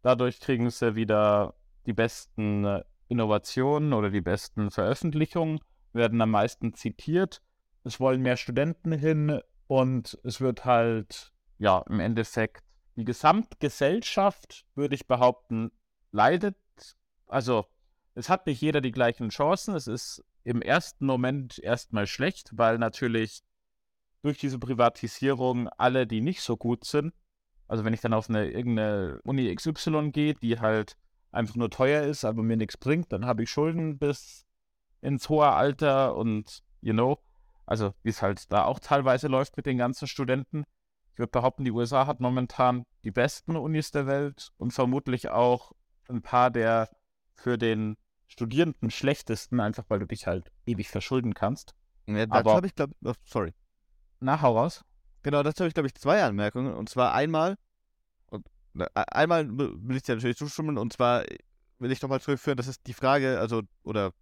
Dadurch kriegen sie wieder die besten äh, Innovationen oder die besten Veröffentlichungen, werden am meisten zitiert. Es wollen mehr Studenten hin und es wird halt, ja, im Endeffekt die Gesamtgesellschaft, würde ich behaupten, leidet. Also, es hat nicht jeder die gleichen Chancen. Es ist im ersten Moment erstmal schlecht, weil natürlich durch diese Privatisierung alle, die nicht so gut sind, also wenn ich dann auf eine irgendeine Uni XY gehe, die halt einfach nur teuer ist, aber mir nichts bringt, dann habe ich Schulden bis ins hohe Alter und you know, also wie es halt da auch teilweise läuft mit den ganzen Studenten. Ich würde behaupten, die USA hat momentan die besten Unis der Welt und vermutlich auch ein paar der für den Studierenden schlechtesten, einfach weil du dich halt ewig verschulden kannst. Ja, dazu habe ich, glaube oh, sorry. Na, hau raus. Genau, dazu habe ich, glaube ich, zwei Anmerkungen. Und zwar einmal, und, na, einmal will ich dir natürlich zustimmen, und zwar will ich nochmal zurückführen, das ist die Frage, also, oder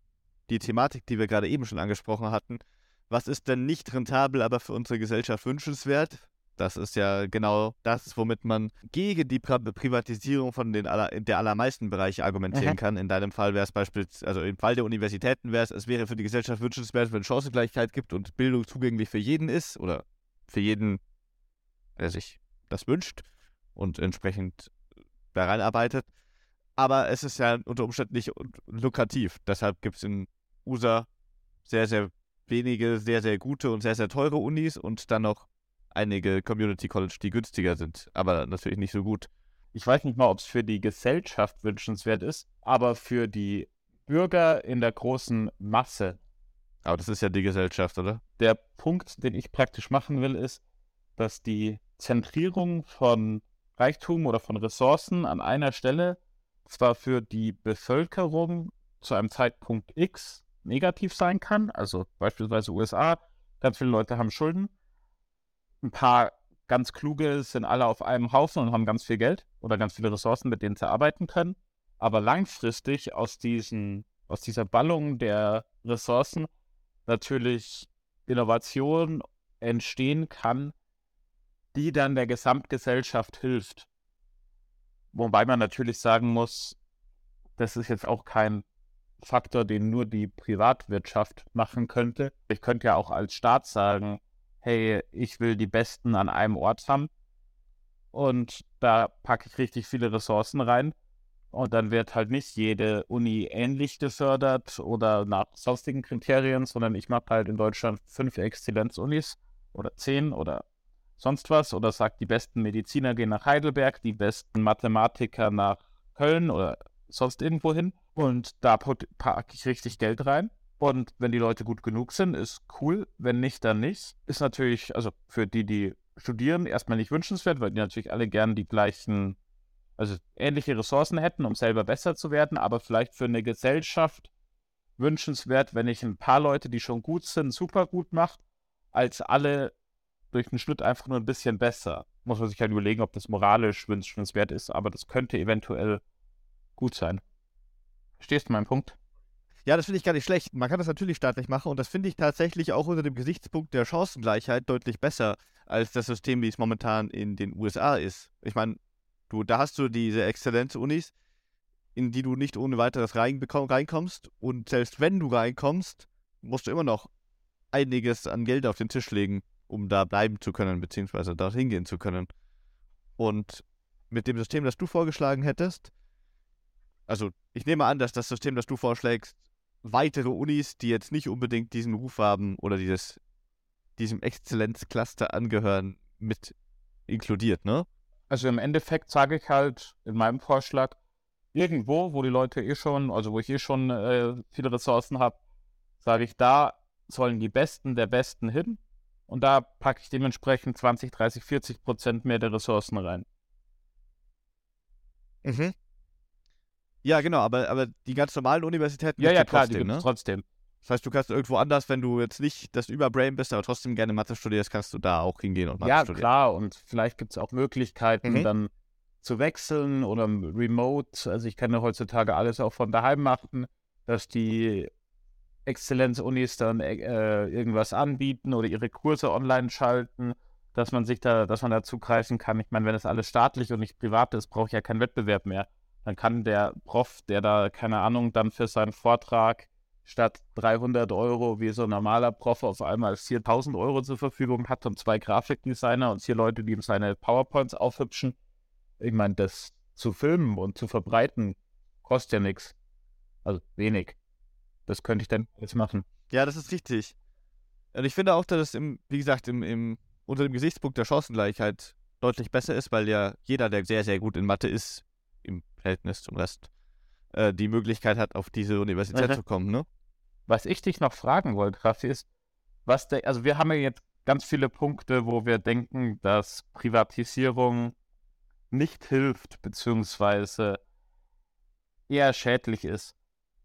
die Thematik, die wir gerade eben schon angesprochen hatten. Was ist denn nicht rentabel, aber für unsere Gesellschaft wünschenswert? Das ist ja genau das, womit man gegen die Pri Privatisierung von den aller, der allermeisten Bereiche argumentieren mhm. kann. In deinem Fall wäre es beispielsweise, also im Fall der Universitäten wäre es, es wäre für die Gesellschaft wünschenswert, wenn Chancengleichheit gibt und Bildung zugänglich für jeden ist oder für jeden, der sich das wünscht und entsprechend daran arbeitet. Aber es ist ja unter Umständen nicht lukrativ. Deshalb gibt es in USA sehr, sehr wenige, sehr, sehr gute und sehr, sehr teure Unis und dann noch einige Community College, die günstiger sind, aber natürlich nicht so gut. Ich weiß nicht mal, ob es für die Gesellschaft wünschenswert ist, aber für die Bürger in der großen Masse. Aber das ist ja die Gesellschaft, oder? Der Punkt, den ich praktisch machen will, ist, dass die Zentrierung von Reichtum oder von Ressourcen an einer Stelle zwar für die Bevölkerung zu einem Zeitpunkt X negativ sein kann, also beispielsweise USA, ganz viele Leute haben Schulden, ein paar ganz kluge sind alle auf einem Haufen und haben ganz viel Geld oder ganz viele Ressourcen, mit denen sie arbeiten können. Aber langfristig aus, diesen, aus dieser Ballung der Ressourcen natürlich Innovation entstehen kann, die dann der Gesamtgesellschaft hilft. Wobei man natürlich sagen muss, das ist jetzt auch kein Faktor, den nur die Privatwirtschaft machen könnte. Ich könnte ja auch als Staat sagen, hey, ich will die Besten an einem Ort haben. Und da packe ich richtig viele Ressourcen rein. Und dann wird halt nicht jede Uni ähnlich gefördert oder nach sonstigen Kriterien, sondern ich mache halt in Deutschland fünf Exzellenzunis oder zehn oder sonst was. Oder sagt, die besten Mediziner gehen nach Heidelberg, die besten Mathematiker nach Köln oder sonst irgendwo hin. Und da packe ich richtig Geld rein. Und wenn die Leute gut genug sind, ist cool. Wenn nicht, dann nicht. Ist natürlich, also für die, die studieren, erstmal nicht wünschenswert, weil die natürlich alle gern die gleichen, also ähnliche Ressourcen hätten, um selber besser zu werden. Aber vielleicht für eine Gesellschaft wünschenswert, wenn ich ein paar Leute, die schon gut sind, super gut mache, als alle durch den Schnitt einfach nur ein bisschen besser. Muss man sich halt überlegen, ob das moralisch wünschenswert ist, aber das könnte eventuell gut sein. Verstehst du meinen Punkt? Ja, das finde ich gar nicht schlecht. Man kann das natürlich staatlich machen und das finde ich tatsächlich auch unter dem Gesichtspunkt der Chancengleichheit deutlich besser als das System, wie es momentan in den USA ist. Ich meine, du, da hast du diese Exzellenzunis, in die du nicht ohne weiteres reinkommst und selbst wenn du reinkommst, musst du immer noch einiges an Geld auf den Tisch legen, um da bleiben zu können, beziehungsweise dorthin gehen zu können. Und mit dem System, das du vorgeschlagen hättest, also ich nehme an, dass das System, das du vorschlägst, weitere Unis, die jetzt nicht unbedingt diesen Ruf haben oder dieses, diesem Exzellenzcluster angehören, mit inkludiert, ne? Also im Endeffekt sage ich halt in meinem Vorschlag, irgendwo, wo die Leute eh schon, also wo ich eh schon äh, viele Ressourcen habe, sage ich, da sollen die Besten der Besten hin und da packe ich dementsprechend 20, 30, 40 Prozent mehr der Ressourcen rein. Mhm. Ja, genau, aber, aber die ganz normalen Universitäten ja, ja, klar, trotzdem, die gibt ne? trotzdem. Das heißt, du kannst irgendwo anders, wenn du jetzt nicht das Überbrain bist, aber trotzdem gerne Mathe studierst, kannst du da auch hingehen und Mathe ja, studieren. Ja, klar, und vielleicht gibt es auch Möglichkeiten, mhm. dann zu wechseln oder remote. Also ich kann ja heutzutage alles auch von daheim machen, dass die Exzellenzunis dann äh, irgendwas anbieten oder ihre Kurse online schalten, dass man sich da, dass man da zugreifen kann. Ich meine, wenn das alles staatlich und nicht privat ist, brauche ich ja keinen Wettbewerb mehr. Dann kann der Prof, der da, keine Ahnung, dann für seinen Vortrag statt 300 Euro wie so ein normaler Prof auf einmal 4000 Euro zur Verfügung hat und zwei Grafikdesigner und vier Leute, die ihm seine PowerPoints aufhübschen. Ich meine, das zu filmen und zu verbreiten kostet ja nichts. Also wenig. Das könnte ich dann jetzt machen. Ja, das ist richtig. Und ich finde auch, dass es, im, wie gesagt, im, im, unter dem Gesichtspunkt der Chancengleichheit deutlich besser ist, weil ja jeder, der sehr, sehr gut in Mathe ist, Verhältnis zum Rest, äh, die Möglichkeit hat, auf diese Universität mhm. zu kommen, ne? Was ich dich noch fragen wollte, Raffi, ist, was der, also wir haben ja jetzt ganz viele Punkte, wo wir denken, dass Privatisierung nicht hilft, beziehungsweise eher schädlich ist.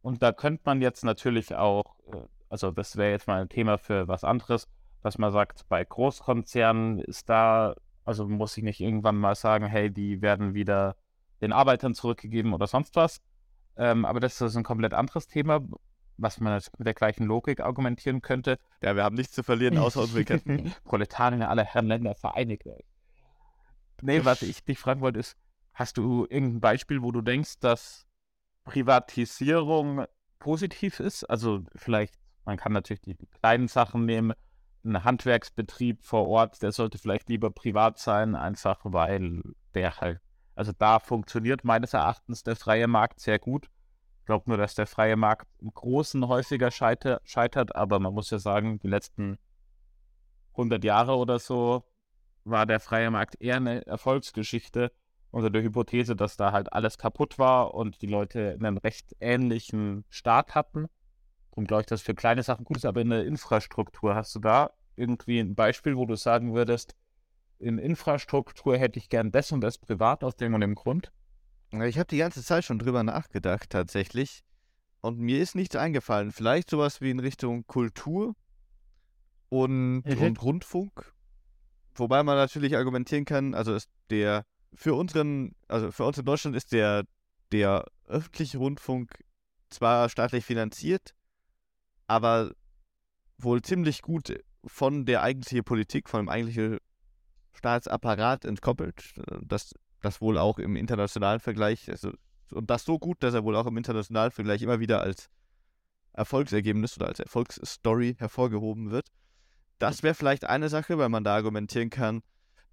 Und da könnte man jetzt natürlich auch, äh, also das wäre jetzt mal ein Thema für was anderes, dass man sagt, bei Großkonzernen ist da, also muss ich nicht irgendwann mal sagen, hey, die werden wieder den Arbeitern zurückgegeben oder sonst was. Ähm, aber das ist ein komplett anderes Thema, was man mit der gleichen Logik argumentieren könnte. Ja, wir haben nichts zu verlieren, außer unsere Ketten. [LAUGHS] Proletarien aller Herren Länder vereinigt. Nee, was ich dich fragen wollte, ist, hast du irgendein Beispiel, wo du denkst, dass Privatisierung positiv ist. Also vielleicht, man kann natürlich die kleinen Sachen nehmen. Ein Handwerksbetrieb vor Ort, der sollte vielleicht lieber privat sein, einfach weil der halt, also da funktioniert meines Erachtens der freie Markt sehr gut. Ich glaube nur, dass der freie Markt im Großen häufiger scheiter, scheitert, aber man muss ja sagen, die letzten 100 Jahre oder so war der freie Markt eher eine Erfolgsgeschichte unter der Hypothese, dass da halt alles kaputt war und die Leute einen recht ähnlichen Start hatten. Darum glaube ich, dass für kleine Sachen gut ist, aber in der Infrastruktur hast du da irgendwie ein Beispiel, wo du sagen würdest, in Infrastruktur hätte ich gern das und das privat aus dem und dem Grund? Ich habe die ganze Zeit schon drüber nachgedacht, tatsächlich. Und mir ist nichts eingefallen. Vielleicht sowas wie in Richtung Kultur und, mhm. und Rundfunk. Wobei man natürlich argumentieren kann, also ist der für unseren, also für uns in Deutschland ist der, der öffentliche Rundfunk zwar staatlich finanziert, aber wohl ziemlich gut von der eigentlichen Politik, von dem eigentlichen Staatsapparat entkoppelt. Das, das wohl auch im internationalen Vergleich, also, und das so gut, dass er wohl auch im internationalen Vergleich immer wieder als Erfolgsergebnis oder als Erfolgsstory hervorgehoben wird. Das wäre vielleicht eine Sache, weil man da argumentieren kann,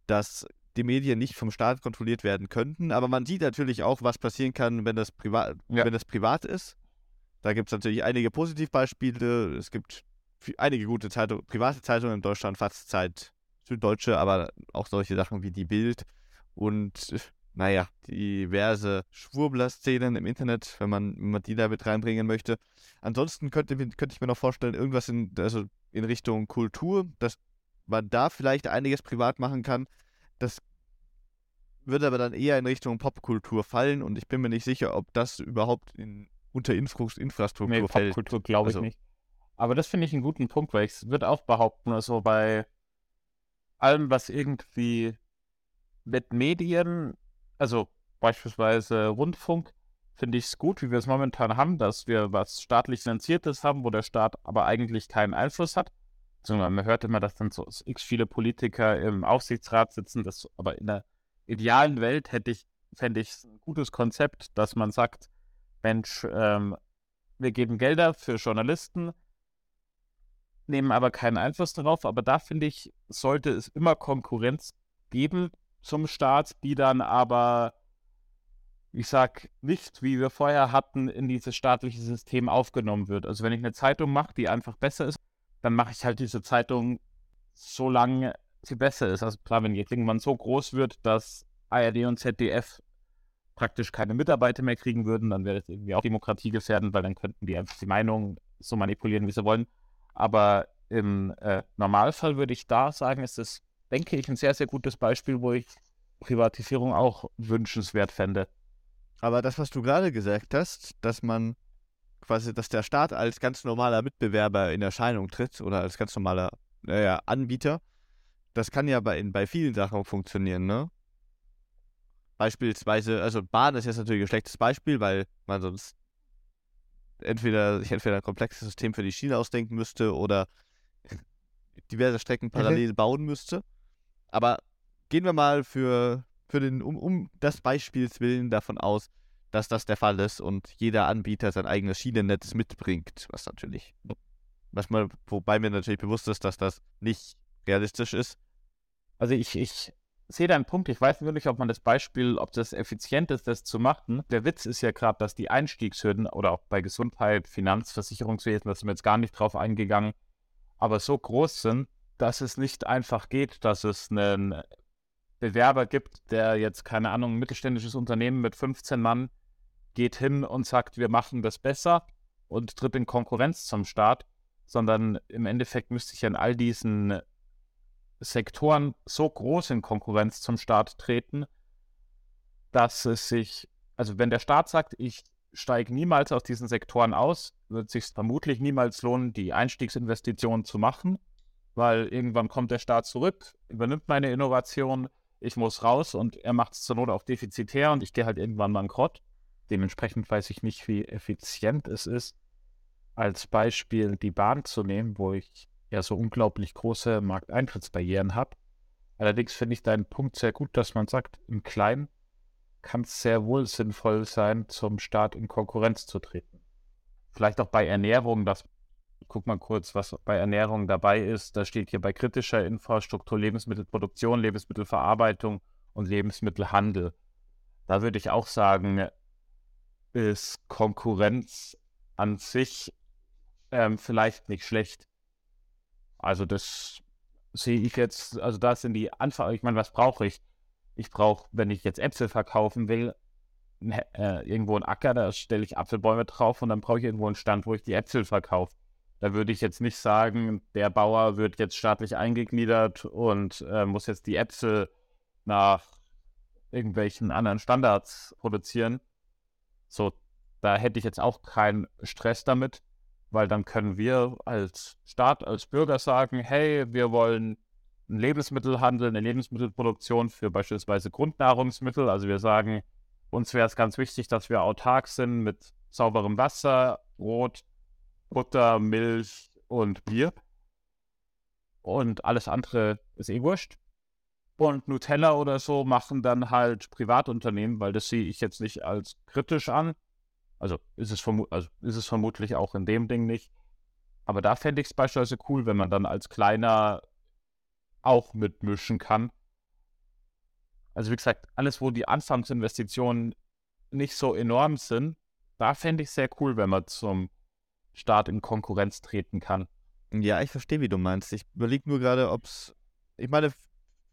dass die Medien nicht vom Staat kontrolliert werden könnten. Aber man sieht natürlich auch, was passieren kann, wenn das privat, ja. wenn das privat ist. Da gibt es natürlich einige Positivbeispiele. Es gibt einige gute Zeitung, private Zeitungen in Deutschland, fast Zeit Süddeutsche, aber auch solche Sachen wie die Bild und naja, diverse Schwurbler-Szenen im Internet, wenn man, wenn man die da mit reinbringen möchte. Ansonsten könnte, könnte ich mir noch vorstellen, irgendwas in, also in Richtung Kultur, dass man da vielleicht einiges privat machen kann. Das würde aber dann eher in Richtung Popkultur fallen und ich bin mir nicht sicher, ob das überhaupt in, unter Infra Infrastruktur nee, fällt. Popkultur glaube ich also. nicht. Aber das finde ich einen guten Punkt, weil ich würde auch behaupten, also bei allem, was irgendwie mit Medien, also beispielsweise Rundfunk, finde ich es gut, wie wir es momentan haben, dass wir was staatlich finanziertes haben, wo der Staat aber eigentlich keinen Einfluss hat. Also man hört immer, dass dann so x viele Politiker im Aufsichtsrat sitzen, das aber in der idealen Welt hätte ich, fände ich ein gutes Konzept, dass man sagt, Mensch, ähm, wir geben Gelder für Journalisten, nehmen aber keinen Einfluss darauf. Aber da finde ich, sollte es immer Konkurrenz geben zum Staat, die dann aber, ich sag nicht, wie wir vorher hatten, in dieses staatliche System aufgenommen wird. Also wenn ich eine Zeitung mache, die einfach besser ist, dann mache ich halt diese Zeitung so lange sie besser ist. Also klar, wenn jetzt irgendwann so groß wird, dass ARD und ZDF praktisch keine Mitarbeiter mehr kriegen würden, dann wäre das irgendwie auch demokratiegefährdend, weil dann könnten die einfach die Meinung so manipulieren, wie sie wollen. Aber im äh, Normalfall würde ich da sagen, ist es, denke ich, ein sehr, sehr gutes Beispiel, wo ich Privatisierung auch wünschenswert fände. Aber das, was du gerade gesagt hast, dass man quasi, dass der Staat als ganz normaler Mitbewerber in Erscheinung tritt oder als ganz normaler naja, Anbieter, das kann ja bei, bei vielen Sachen funktionieren, ne? beispielsweise, also Bahn ist jetzt natürlich ein schlechtes Beispiel, weil man sonst entweder sich entweder ein komplexes System für die Schiene ausdenken müsste oder [LAUGHS] diverse Strecken parallel bauen müsste. Aber gehen wir mal für, für den, um, um das Beispiels willen davon aus, dass das der Fall ist und jeder Anbieter sein eigenes Schienennetz mitbringt, was natürlich, was man, wobei mir natürlich bewusst ist, dass das nicht realistisch ist. Also ich, ich sehe deinen Punkt. Ich weiß wirklich, ob man das Beispiel, ob das effizient ist, das zu machen. Der Witz ist ja gerade, dass die Einstiegshürden oder auch bei Gesundheit, Finanz, Versicherungswesen, da sind wir jetzt gar nicht drauf eingegangen, aber so groß sind, dass es nicht einfach geht, dass es einen Bewerber gibt, der jetzt, keine Ahnung, ein mittelständisches Unternehmen mit 15 Mann geht hin und sagt, wir machen das besser und tritt in Konkurrenz zum Staat, sondern im Endeffekt müsste ich in all diesen Sektoren so groß in Konkurrenz zum Staat treten, dass es sich, also wenn der Staat sagt, ich steige niemals aus diesen Sektoren aus, wird es sich vermutlich niemals lohnen, die Einstiegsinvestitionen zu machen, weil irgendwann kommt der Staat zurück, übernimmt meine Innovation, ich muss raus und er macht es zur Not auch defizitär und ich gehe halt irgendwann bankrott. Dementsprechend weiß ich nicht, wie effizient es ist, als Beispiel die Bahn zu nehmen, wo ich ja so unglaublich große Markteintrittsbarrieren habe. Allerdings finde ich deinen Punkt sehr gut, dass man sagt, im Kleinen kann es sehr wohl sinnvoll sein, zum Staat in Konkurrenz zu treten. Vielleicht auch bei Ernährung, das guck mal kurz, was bei Ernährung dabei ist. Da steht hier bei kritischer Infrastruktur Lebensmittelproduktion, Lebensmittelverarbeitung und Lebensmittelhandel. Da würde ich auch sagen, ist Konkurrenz an sich ähm, vielleicht nicht schlecht. Also das sehe ich jetzt, also da sind die Anfang, ich meine, was brauche ich? Ich brauche, wenn ich jetzt Äpfel verkaufen will, äh, irgendwo einen Acker, da stelle ich Apfelbäume drauf und dann brauche ich irgendwo einen Stand, wo ich die Äpfel verkaufe. Da würde ich jetzt nicht sagen, der Bauer wird jetzt staatlich eingegliedert und äh, muss jetzt die Äpfel nach irgendwelchen anderen Standards produzieren. So, da hätte ich jetzt auch keinen Stress damit weil dann können wir als Staat, als Bürger sagen, hey, wir wollen einen Lebensmittelhandel, eine Lebensmittelproduktion für beispielsweise Grundnahrungsmittel. Also wir sagen, uns wäre es ganz wichtig, dass wir autark sind mit sauberem Wasser, Brot, Butter, Milch und Bier. Und alles andere ist eh wurscht. Und Nutella oder so machen dann halt Privatunternehmen, weil das sehe ich jetzt nicht als kritisch an. Also ist es, also ist es vermutlich auch in dem Ding nicht. Aber da fände ich es beispielsweise cool, wenn man dann als Kleiner auch mitmischen kann. Also wie gesagt, alles, wo die Anfangsinvestitionen nicht so enorm sind, da fände ich es sehr cool, wenn man zum Start in Konkurrenz treten kann. Ja, ich verstehe, wie du meinst. Ich überlege nur gerade, ob es, ich meine,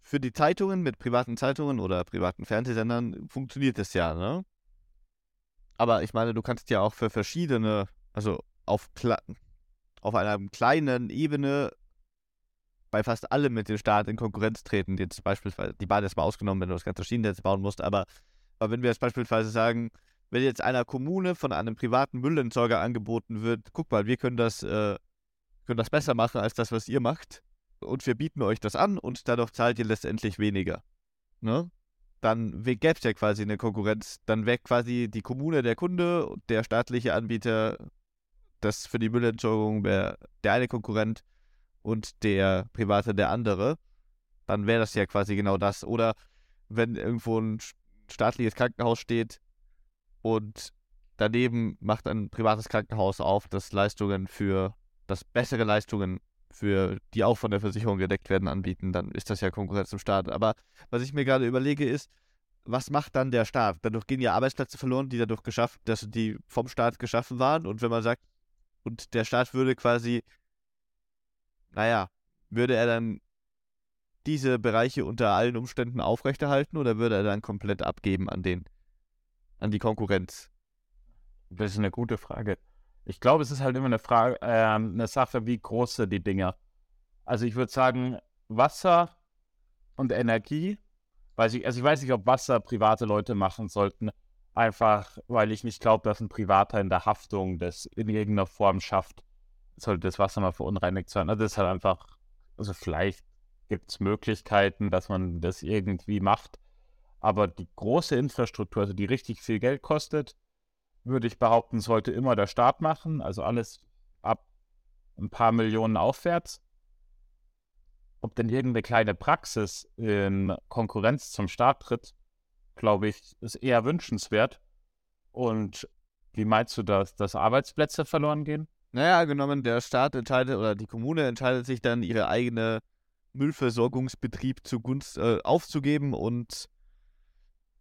für die Zeitungen mit privaten Zeitungen oder privaten Fernsehsendern funktioniert das ja, ne? Aber ich meine, du kannst ja auch für verschiedene, also auf, auf einer kleinen Ebene bei fast allem mit dem Staat in Konkurrenz treten. Jetzt beispielsweise, die Bahn ist mal ausgenommen, wenn du das ganze Schienennetz bauen musst, aber, aber wenn wir jetzt beispielsweise sagen, wenn jetzt einer Kommune von einem privaten Müllentsorger angeboten wird, guck mal, wir können das, äh, können das besser machen als das, was ihr macht. Und wir bieten euch das an und dadurch zahlt ihr letztendlich weniger. Ne? Dann gäbe es ja quasi eine Konkurrenz. Dann wäre quasi die Kommune der Kunde, der staatliche Anbieter, das für die Müllentsorgung wäre der eine Konkurrent und der private der andere. Dann wäre das ja quasi genau das. Oder wenn irgendwo ein staatliches Krankenhaus steht und daneben macht ein privates Krankenhaus auf, das Leistungen für, das bessere Leistungen für die auch von der Versicherung gedeckt werden, anbieten, dann ist das ja Konkurrenz zum Staat. Aber was ich mir gerade überlege, ist, was macht dann der Staat? Dadurch gehen ja Arbeitsplätze verloren, die dadurch geschafft, dass die vom Staat geschaffen waren. Und wenn man sagt, und der Staat würde quasi, naja, würde er dann diese Bereiche unter allen Umständen aufrechterhalten oder würde er dann komplett abgeben an den, an die Konkurrenz? Das ist eine gute Frage. Ich glaube, es ist halt immer eine Frage, äh, eine Sache, wie groß sind die Dinger. Also ich würde sagen, Wasser und Energie, weiß ich, also ich weiß nicht, ob Wasser private Leute machen sollten, einfach weil ich nicht glaube, dass ein Privater in der Haftung das in irgendeiner Form schafft, sollte das Wasser mal verunreinigt sein. Also das ist halt einfach, also vielleicht gibt es Möglichkeiten, dass man das irgendwie macht. Aber die große Infrastruktur, also die richtig viel Geld kostet, würde ich behaupten, sollte immer der Staat machen. Also alles ab ein paar Millionen aufwärts. Ob denn irgendeine kleine Praxis in Konkurrenz zum Staat tritt, glaube ich, ist eher wünschenswert. Und wie meinst du das, dass Arbeitsplätze verloren gehen? Naja, genommen, der Staat entscheidet oder die Kommune entscheidet sich dann, ihre eigene Müllversorgungsbetrieb zugunst äh, aufzugeben und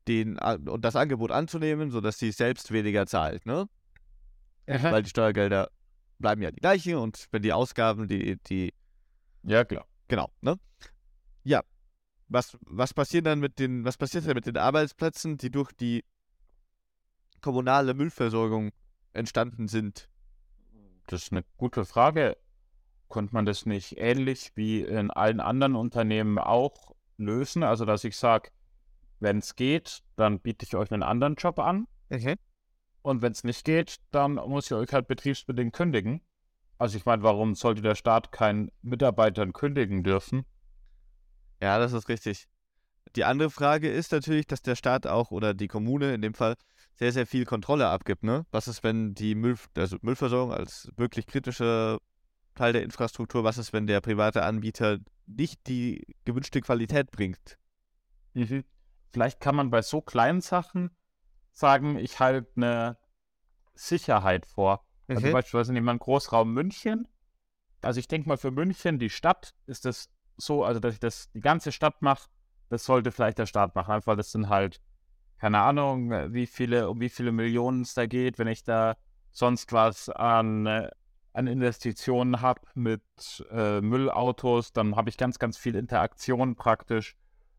den, und das Angebot anzunehmen, sodass sie selbst weniger zahlt, ne? Aha. Weil die Steuergelder bleiben ja die gleichen und wenn die Ausgaben, die, die, Ja, klar. genau, ne? Ja. Was, was passiert dann mit den, was passiert denn mit den Arbeitsplätzen, die durch die kommunale Müllversorgung entstanden sind? Das ist eine gute Frage. Konnte man das nicht ähnlich wie in allen anderen Unternehmen auch lösen? Also, dass ich sage, wenn es geht, dann biete ich euch einen anderen Job an. Okay. Und wenn es nicht geht, dann muss ich euch halt betriebsbedingt kündigen. Also ich meine, warum sollte der Staat keinen Mitarbeitern kündigen dürfen? Ja, das ist richtig. Die andere Frage ist natürlich, dass der Staat auch oder die Kommune in dem Fall sehr, sehr viel Kontrolle abgibt, ne? Was ist, wenn die Müll, also Müllversorgung als wirklich kritischer Teil der Infrastruktur, was ist, wenn der private Anbieter nicht die gewünschte Qualität bringt? Vielleicht kann man bei so kleinen Sachen sagen, ich halte eine Sicherheit vor. Also Mhm. beispielsweise nehmen wir einen Großraum München. Also ich denke mal für München, die Stadt, ist das so, also dass ich das die ganze Stadt mache, das sollte vielleicht der Staat machen, einfach weil das sind halt, keine Ahnung, wie viele, um wie viele Millionen es da geht, wenn ich da sonst was an, äh, an Investitionen habe mit äh, Müllautos, dann habe ich ganz, ganz viel Interaktion praktisch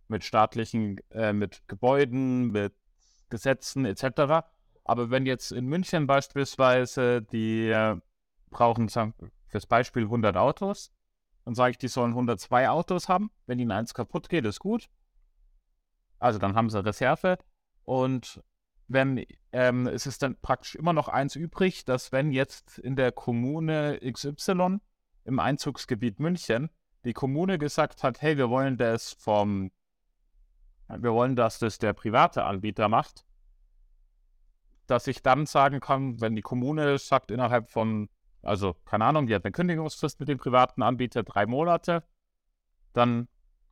mit staatlichen, äh, mit Gebäuden, mit Gesetzen etc. Aber wenn jetzt in München beispielsweise die äh, brauchen, fürs Beispiel 100 Autos, dann sage ich, die sollen 102 Autos haben. Wenn ihnen eins kaputt geht, ist gut. Also dann haben sie Reserve. Und wenn ähm, es ist dann praktisch immer noch eins übrig, dass wenn jetzt in der Kommune XY im Einzugsgebiet München die Kommune gesagt hat, hey, wir wollen das vom, wir wollen, dass das der private Anbieter macht, dass ich dann sagen kann, wenn die Kommune sagt innerhalb von, also keine Ahnung, die hat eine Kündigungsfrist mit dem privaten Anbieter drei Monate, dann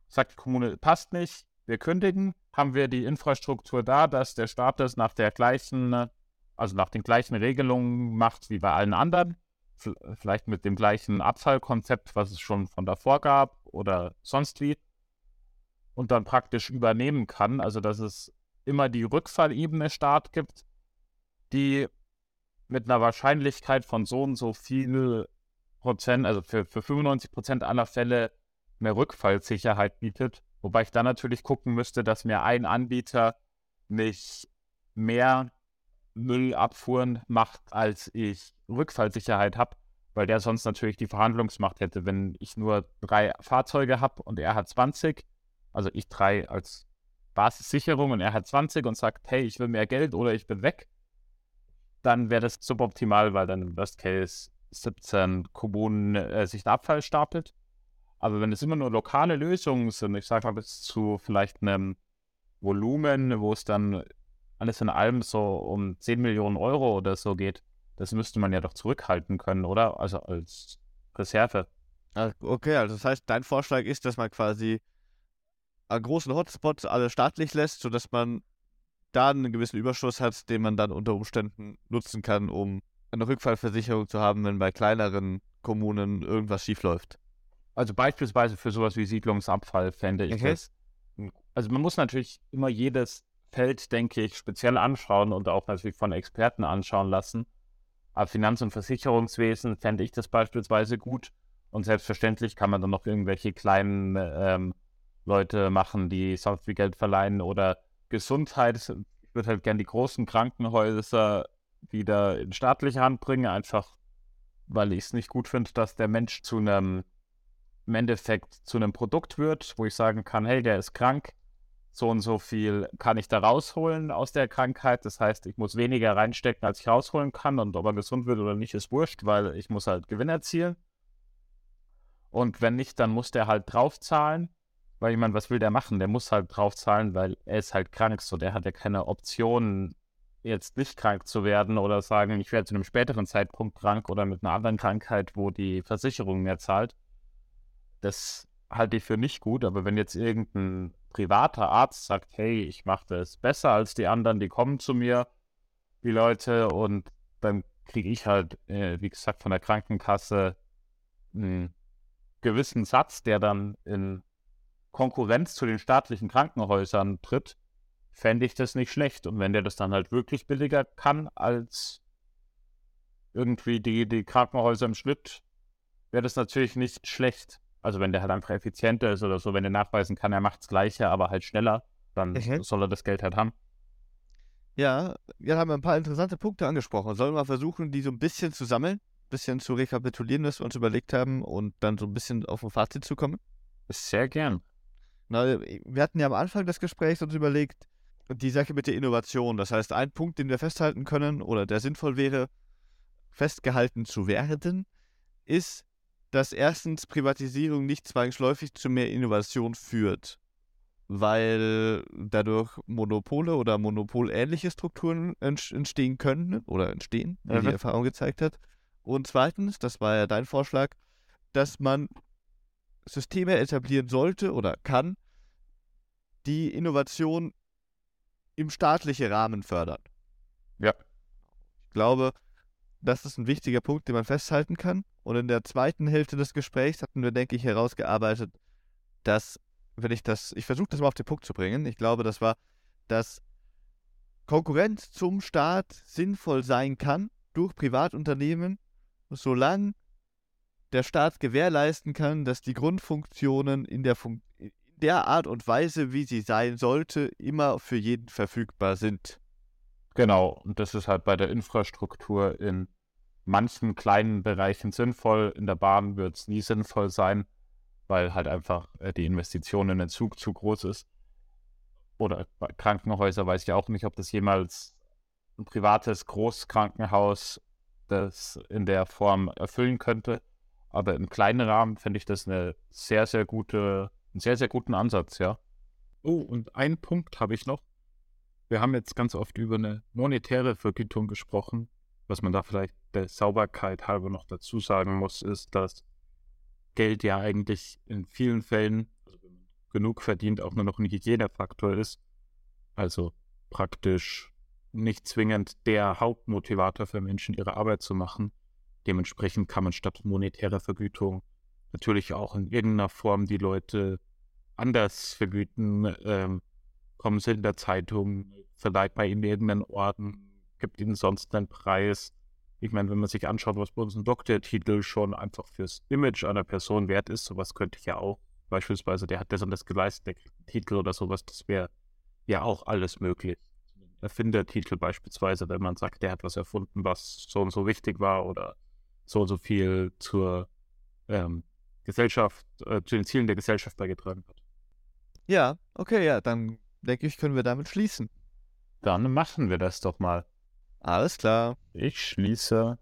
sagt die Kommune, passt nicht, wir kündigen, haben wir die Infrastruktur da, dass der Staat das nach der gleichen, also nach den gleichen Regelungen macht wie bei allen anderen, vielleicht mit dem gleichen Abfallkonzept, was es schon von davor gab oder sonst wie, und dann praktisch übernehmen kann, also dass es immer die Rückfallebene Staat gibt, die mit einer Wahrscheinlichkeit von so und so viel Prozent, also für, für 95 Prozent aller Fälle eine Rückfallsicherheit bietet. Wobei ich dann natürlich gucken müsste, dass mir ein Anbieter nicht mehr Müllabfuhren macht, als ich Rückfallsicherheit habe, weil der sonst natürlich die Verhandlungsmacht hätte. Wenn ich nur drei Fahrzeuge habe und er hat 20, also ich drei als Basissicherung und er hat 20 und sagt, hey, ich will mehr Geld oder ich bin weg, dann wäre das suboptimal, weil dann im Worst Case 17 Kommunen äh, sich der Abfall stapelt. Aber wenn es immer nur lokale Lösungen sind, ich sage mal bis zu vielleicht einem Volumen, wo es dann alles in allem so um 10 Millionen Euro oder so geht, das müsste man ja doch zurückhalten können, oder? Also als Reserve. Ah, Okay, also das heißt, dein Vorschlag ist, dass man quasi großen Hotspots alle staatlich lässt, sodass man da einen gewissen Überschuss hat, den man dann unter Umständen nutzen kann, um eine Rückfallversicherung zu haben, wenn bei kleineren Kommunen irgendwas schiefläuft. Also beispielsweise für sowas wie Siedlungsabfall fände ich Okay. das. Also man muss natürlich immer jedes Feld, denke ich, speziell anschauen und auch natürlich von Experten anschauen lassen. Aber Finanz- und Versicherungswesen fände ich das beispielsweise gut. Und selbstverständlich kann man dann noch irgendwelche kleinen ähm, Leute machen, die sonst viel Geld verleihen oder Gesundheit. Ich würde halt gerne die großen Krankenhäuser wieder in staatliche Hand bringen, einfach weil ich es nicht gut finde, dass der Mensch zu einem im Endeffekt zu einem Produkt wird, wo ich sagen kann, hey, der ist krank, so und so viel kann ich da rausholen aus der Krankheit. Das heißt, ich muss weniger reinstecken, als ich rausholen kann. Und ob er gesund wird oder nicht, ist wurscht, weil ich muss halt Gewinn erzielen. Und wenn nicht, dann muss der halt draufzahlen, Weil ich meine, was will der machen? Der muss halt drauf zahlen, weil er ist halt krank. So, der hat ja keine Option, jetzt nicht krank zu werden oder sagen, ich werde zu einem späteren Zeitpunkt krank oder mit einer anderen Krankheit, wo die Versicherung mehr zahlt. Das halte ich für nicht gut. Aber wenn jetzt irgendein privater Arzt sagt, hey, ich mache das besser als die anderen, die kommen zu mir, die Leute, und dann kriege ich halt, äh, wie gesagt, von der Krankenkasse einen gewissen Satz, der dann in Konkurrenz zu den staatlichen Krankenhäusern tritt, fände ich das nicht schlecht. Und wenn der das dann halt wirklich billiger kann als irgendwie die, die Krankenhäuser im Schnitt, wäre das natürlich nicht schlecht. Also wenn der halt einfach effizienter ist oder so, wenn er nachweisen kann, er macht das Gleiche, aber halt schneller, dann mhm. soll er das Geld halt haben. Ja, wir haben ein paar interessante Punkte angesprochen. Sollen wir versuchen, die so ein bisschen zu sammeln, ein bisschen zu rekapitulieren, was wir uns überlegt haben und dann so ein bisschen auf ein Fazit zu kommen? Sehr gern. Na, wir hatten ja am Anfang des Gesprächs uns überlegt, die Sache mit der Innovation. Das heißt, ein Punkt, den wir festhalten können oder der sinnvoll wäre, festgehalten zu werden, ist, dass erstens Privatisierung nicht zwangsläufig zu mehr Innovation führt, weil dadurch Monopole oder monopolähnliche Strukturen entstehen können oder entstehen, wie mhm. die Erfahrung gezeigt hat. Und zweitens, das war ja dein Vorschlag, dass man Systeme etablieren sollte oder kann, die Innovation im staatlichen Rahmen fördern. Ja. Ich glaube, das ist ein wichtiger Punkt, den man festhalten kann. Und in der zweiten Hälfte des Gesprächs hatten wir, denke ich, herausgearbeitet, dass, wenn ich das, ich versuche das mal auf den Punkt zu bringen, ich glaube, das war, dass Konkurrenz zum Staat sinnvoll sein kann durch Privatunternehmen, solange der Staat gewährleisten kann, dass die Grundfunktionen in der, Fun der Art und Weise, wie sie sein sollte, immer für jeden verfügbar sind. Genau, und das ist halt bei der Infrastruktur in manchen kleinen Bereichen sinnvoll. In der Bahn wird es nie sinnvoll sein, weil halt einfach äh, die Investition in den Zug zu groß ist. Oder Krankenhäuser weiß ich auch nicht, ob das jemals ein privates Großkrankenhaus das in der Form erfüllen könnte. Aber im kleinen Rahmen finde ich das eine sehr, sehr gute, einen sehr, sehr guten Ansatz, ja. Oh, und einen Punkt habe ich noch. Wir haben jetzt ganz oft über eine monetäre Vergütung gesprochen. Was man da vielleicht der Sauberkeit halber noch dazu sagen muss, ist, dass Geld ja eigentlich in vielen Fällen, also genug verdient, auch nur noch ein Hygienefaktor ist. Also praktisch nicht zwingend der Hauptmotivator für Menschen, ihre Arbeit zu machen. Dementsprechend kann man statt monetärer Vergütung natürlich auch in irgendeiner Form die Leute anders vergüten. Ähm, kommen sie in der Zeitung, verleiht bei ihnen irgendeinen Orden, gibt ihnen sonst einen Preis. Ich meine, wenn man sich anschaut, was bei uns ein Doktortitel schon einfach fürs Image einer Person wert ist, sowas könnte ich ja auch, beispielsweise, der hat das und das geleistet, der Titel oder sowas, das wäre ja auch alles möglich. Erfindertitel beispielsweise, wenn man sagt, der hat was erfunden, was so und so wichtig war oder so und so viel zur ähm, Gesellschaft, äh, zu den Zielen der Gesellschaft beigetragen hat. Ja, okay, ja, dann denke ich, können wir damit schließen. Dann machen wir das doch mal. Alles klar. Ich schließe.